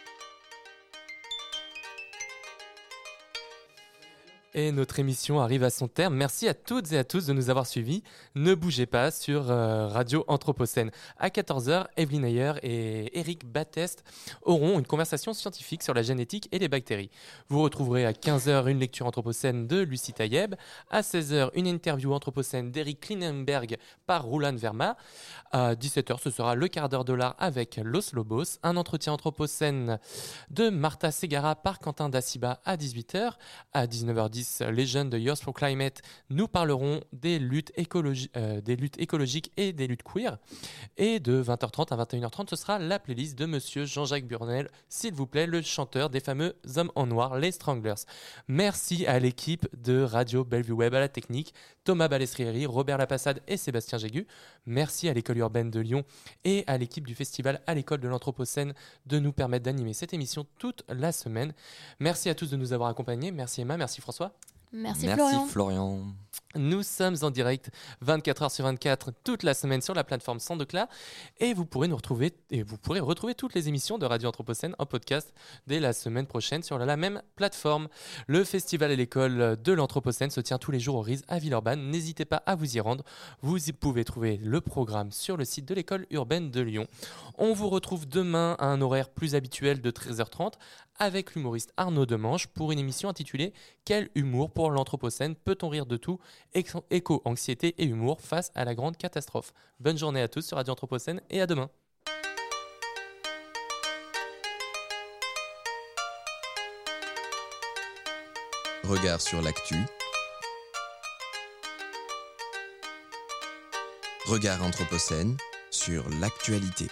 Speaker 4: Et notre émission arrive à son terme. Merci à toutes et à tous de nous avoir suivis. Ne bougez pas sur euh, Radio Anthropocène. À 14h, Evelyne Ayer et Eric Batteste auront une conversation scientifique sur la génétique et les bactéries. Vous retrouverez à 15h une lecture anthropocène de Lucie Tayeb. À 16h, une interview anthropocène d'Eric Klinenberg par Roulan Verma. À 17h, ce sera le quart d'heure dollar avec Los Lobos. Un entretien anthropocène de Martha Segara par Quentin Daciba à 18h. À 19h10, les jeunes de Youth for Climate nous parleront des luttes, euh, des écologiques et des luttes queer. Et de 20h30 à 21h30, ce sera la playlist de monsieur Jean-Jacques Burnel, s'il vous plaît, le chanteur des fameux Hommes en Noir, les Stranglers. Merci à l'équipe de Radio Bellevue Web, à la technique, Thomas Balestrieri, Robert Lapassade et Sébastien Jégu. Merci à l'école urbaine de Lyon et à l'équipe du festival à l'école de l'Anthropocène de nous permettre d'animer cette émission toute la semaine. Merci à tous de nous avoir accompagnés. Merci Emma, merci François.
Speaker 5: Merci,
Speaker 6: Merci
Speaker 5: Florian.
Speaker 6: Florian.
Speaker 4: Nous sommes en direct 24 heures sur 24 toute la semaine sur la plateforme Sandocla et vous pourrez nous retrouver et vous pourrez retrouver toutes les émissions de Radio Anthropocène en podcast dès la semaine prochaine sur la même plateforme. Le festival à l'école de l'Anthropocène se tient tous les jours au RIS à Villeurbanne. N'hésitez pas à vous y rendre. Vous y pouvez trouver le programme sur le site de l'école urbaine de Lyon. On vous retrouve demain à un horaire plus habituel de 13h30 avec l'humoriste Arnaud Demange pour une émission intitulée Quel humour pour l'Anthropocène Peut-on rire de tout? Éco- Éco-anxiété et humour face à la grande catastrophe. Bonne journée à tous sur Radio Anthropocène et à demain.
Speaker 1: Regard sur l'actu. Regard Anthropocène sur l'actualité.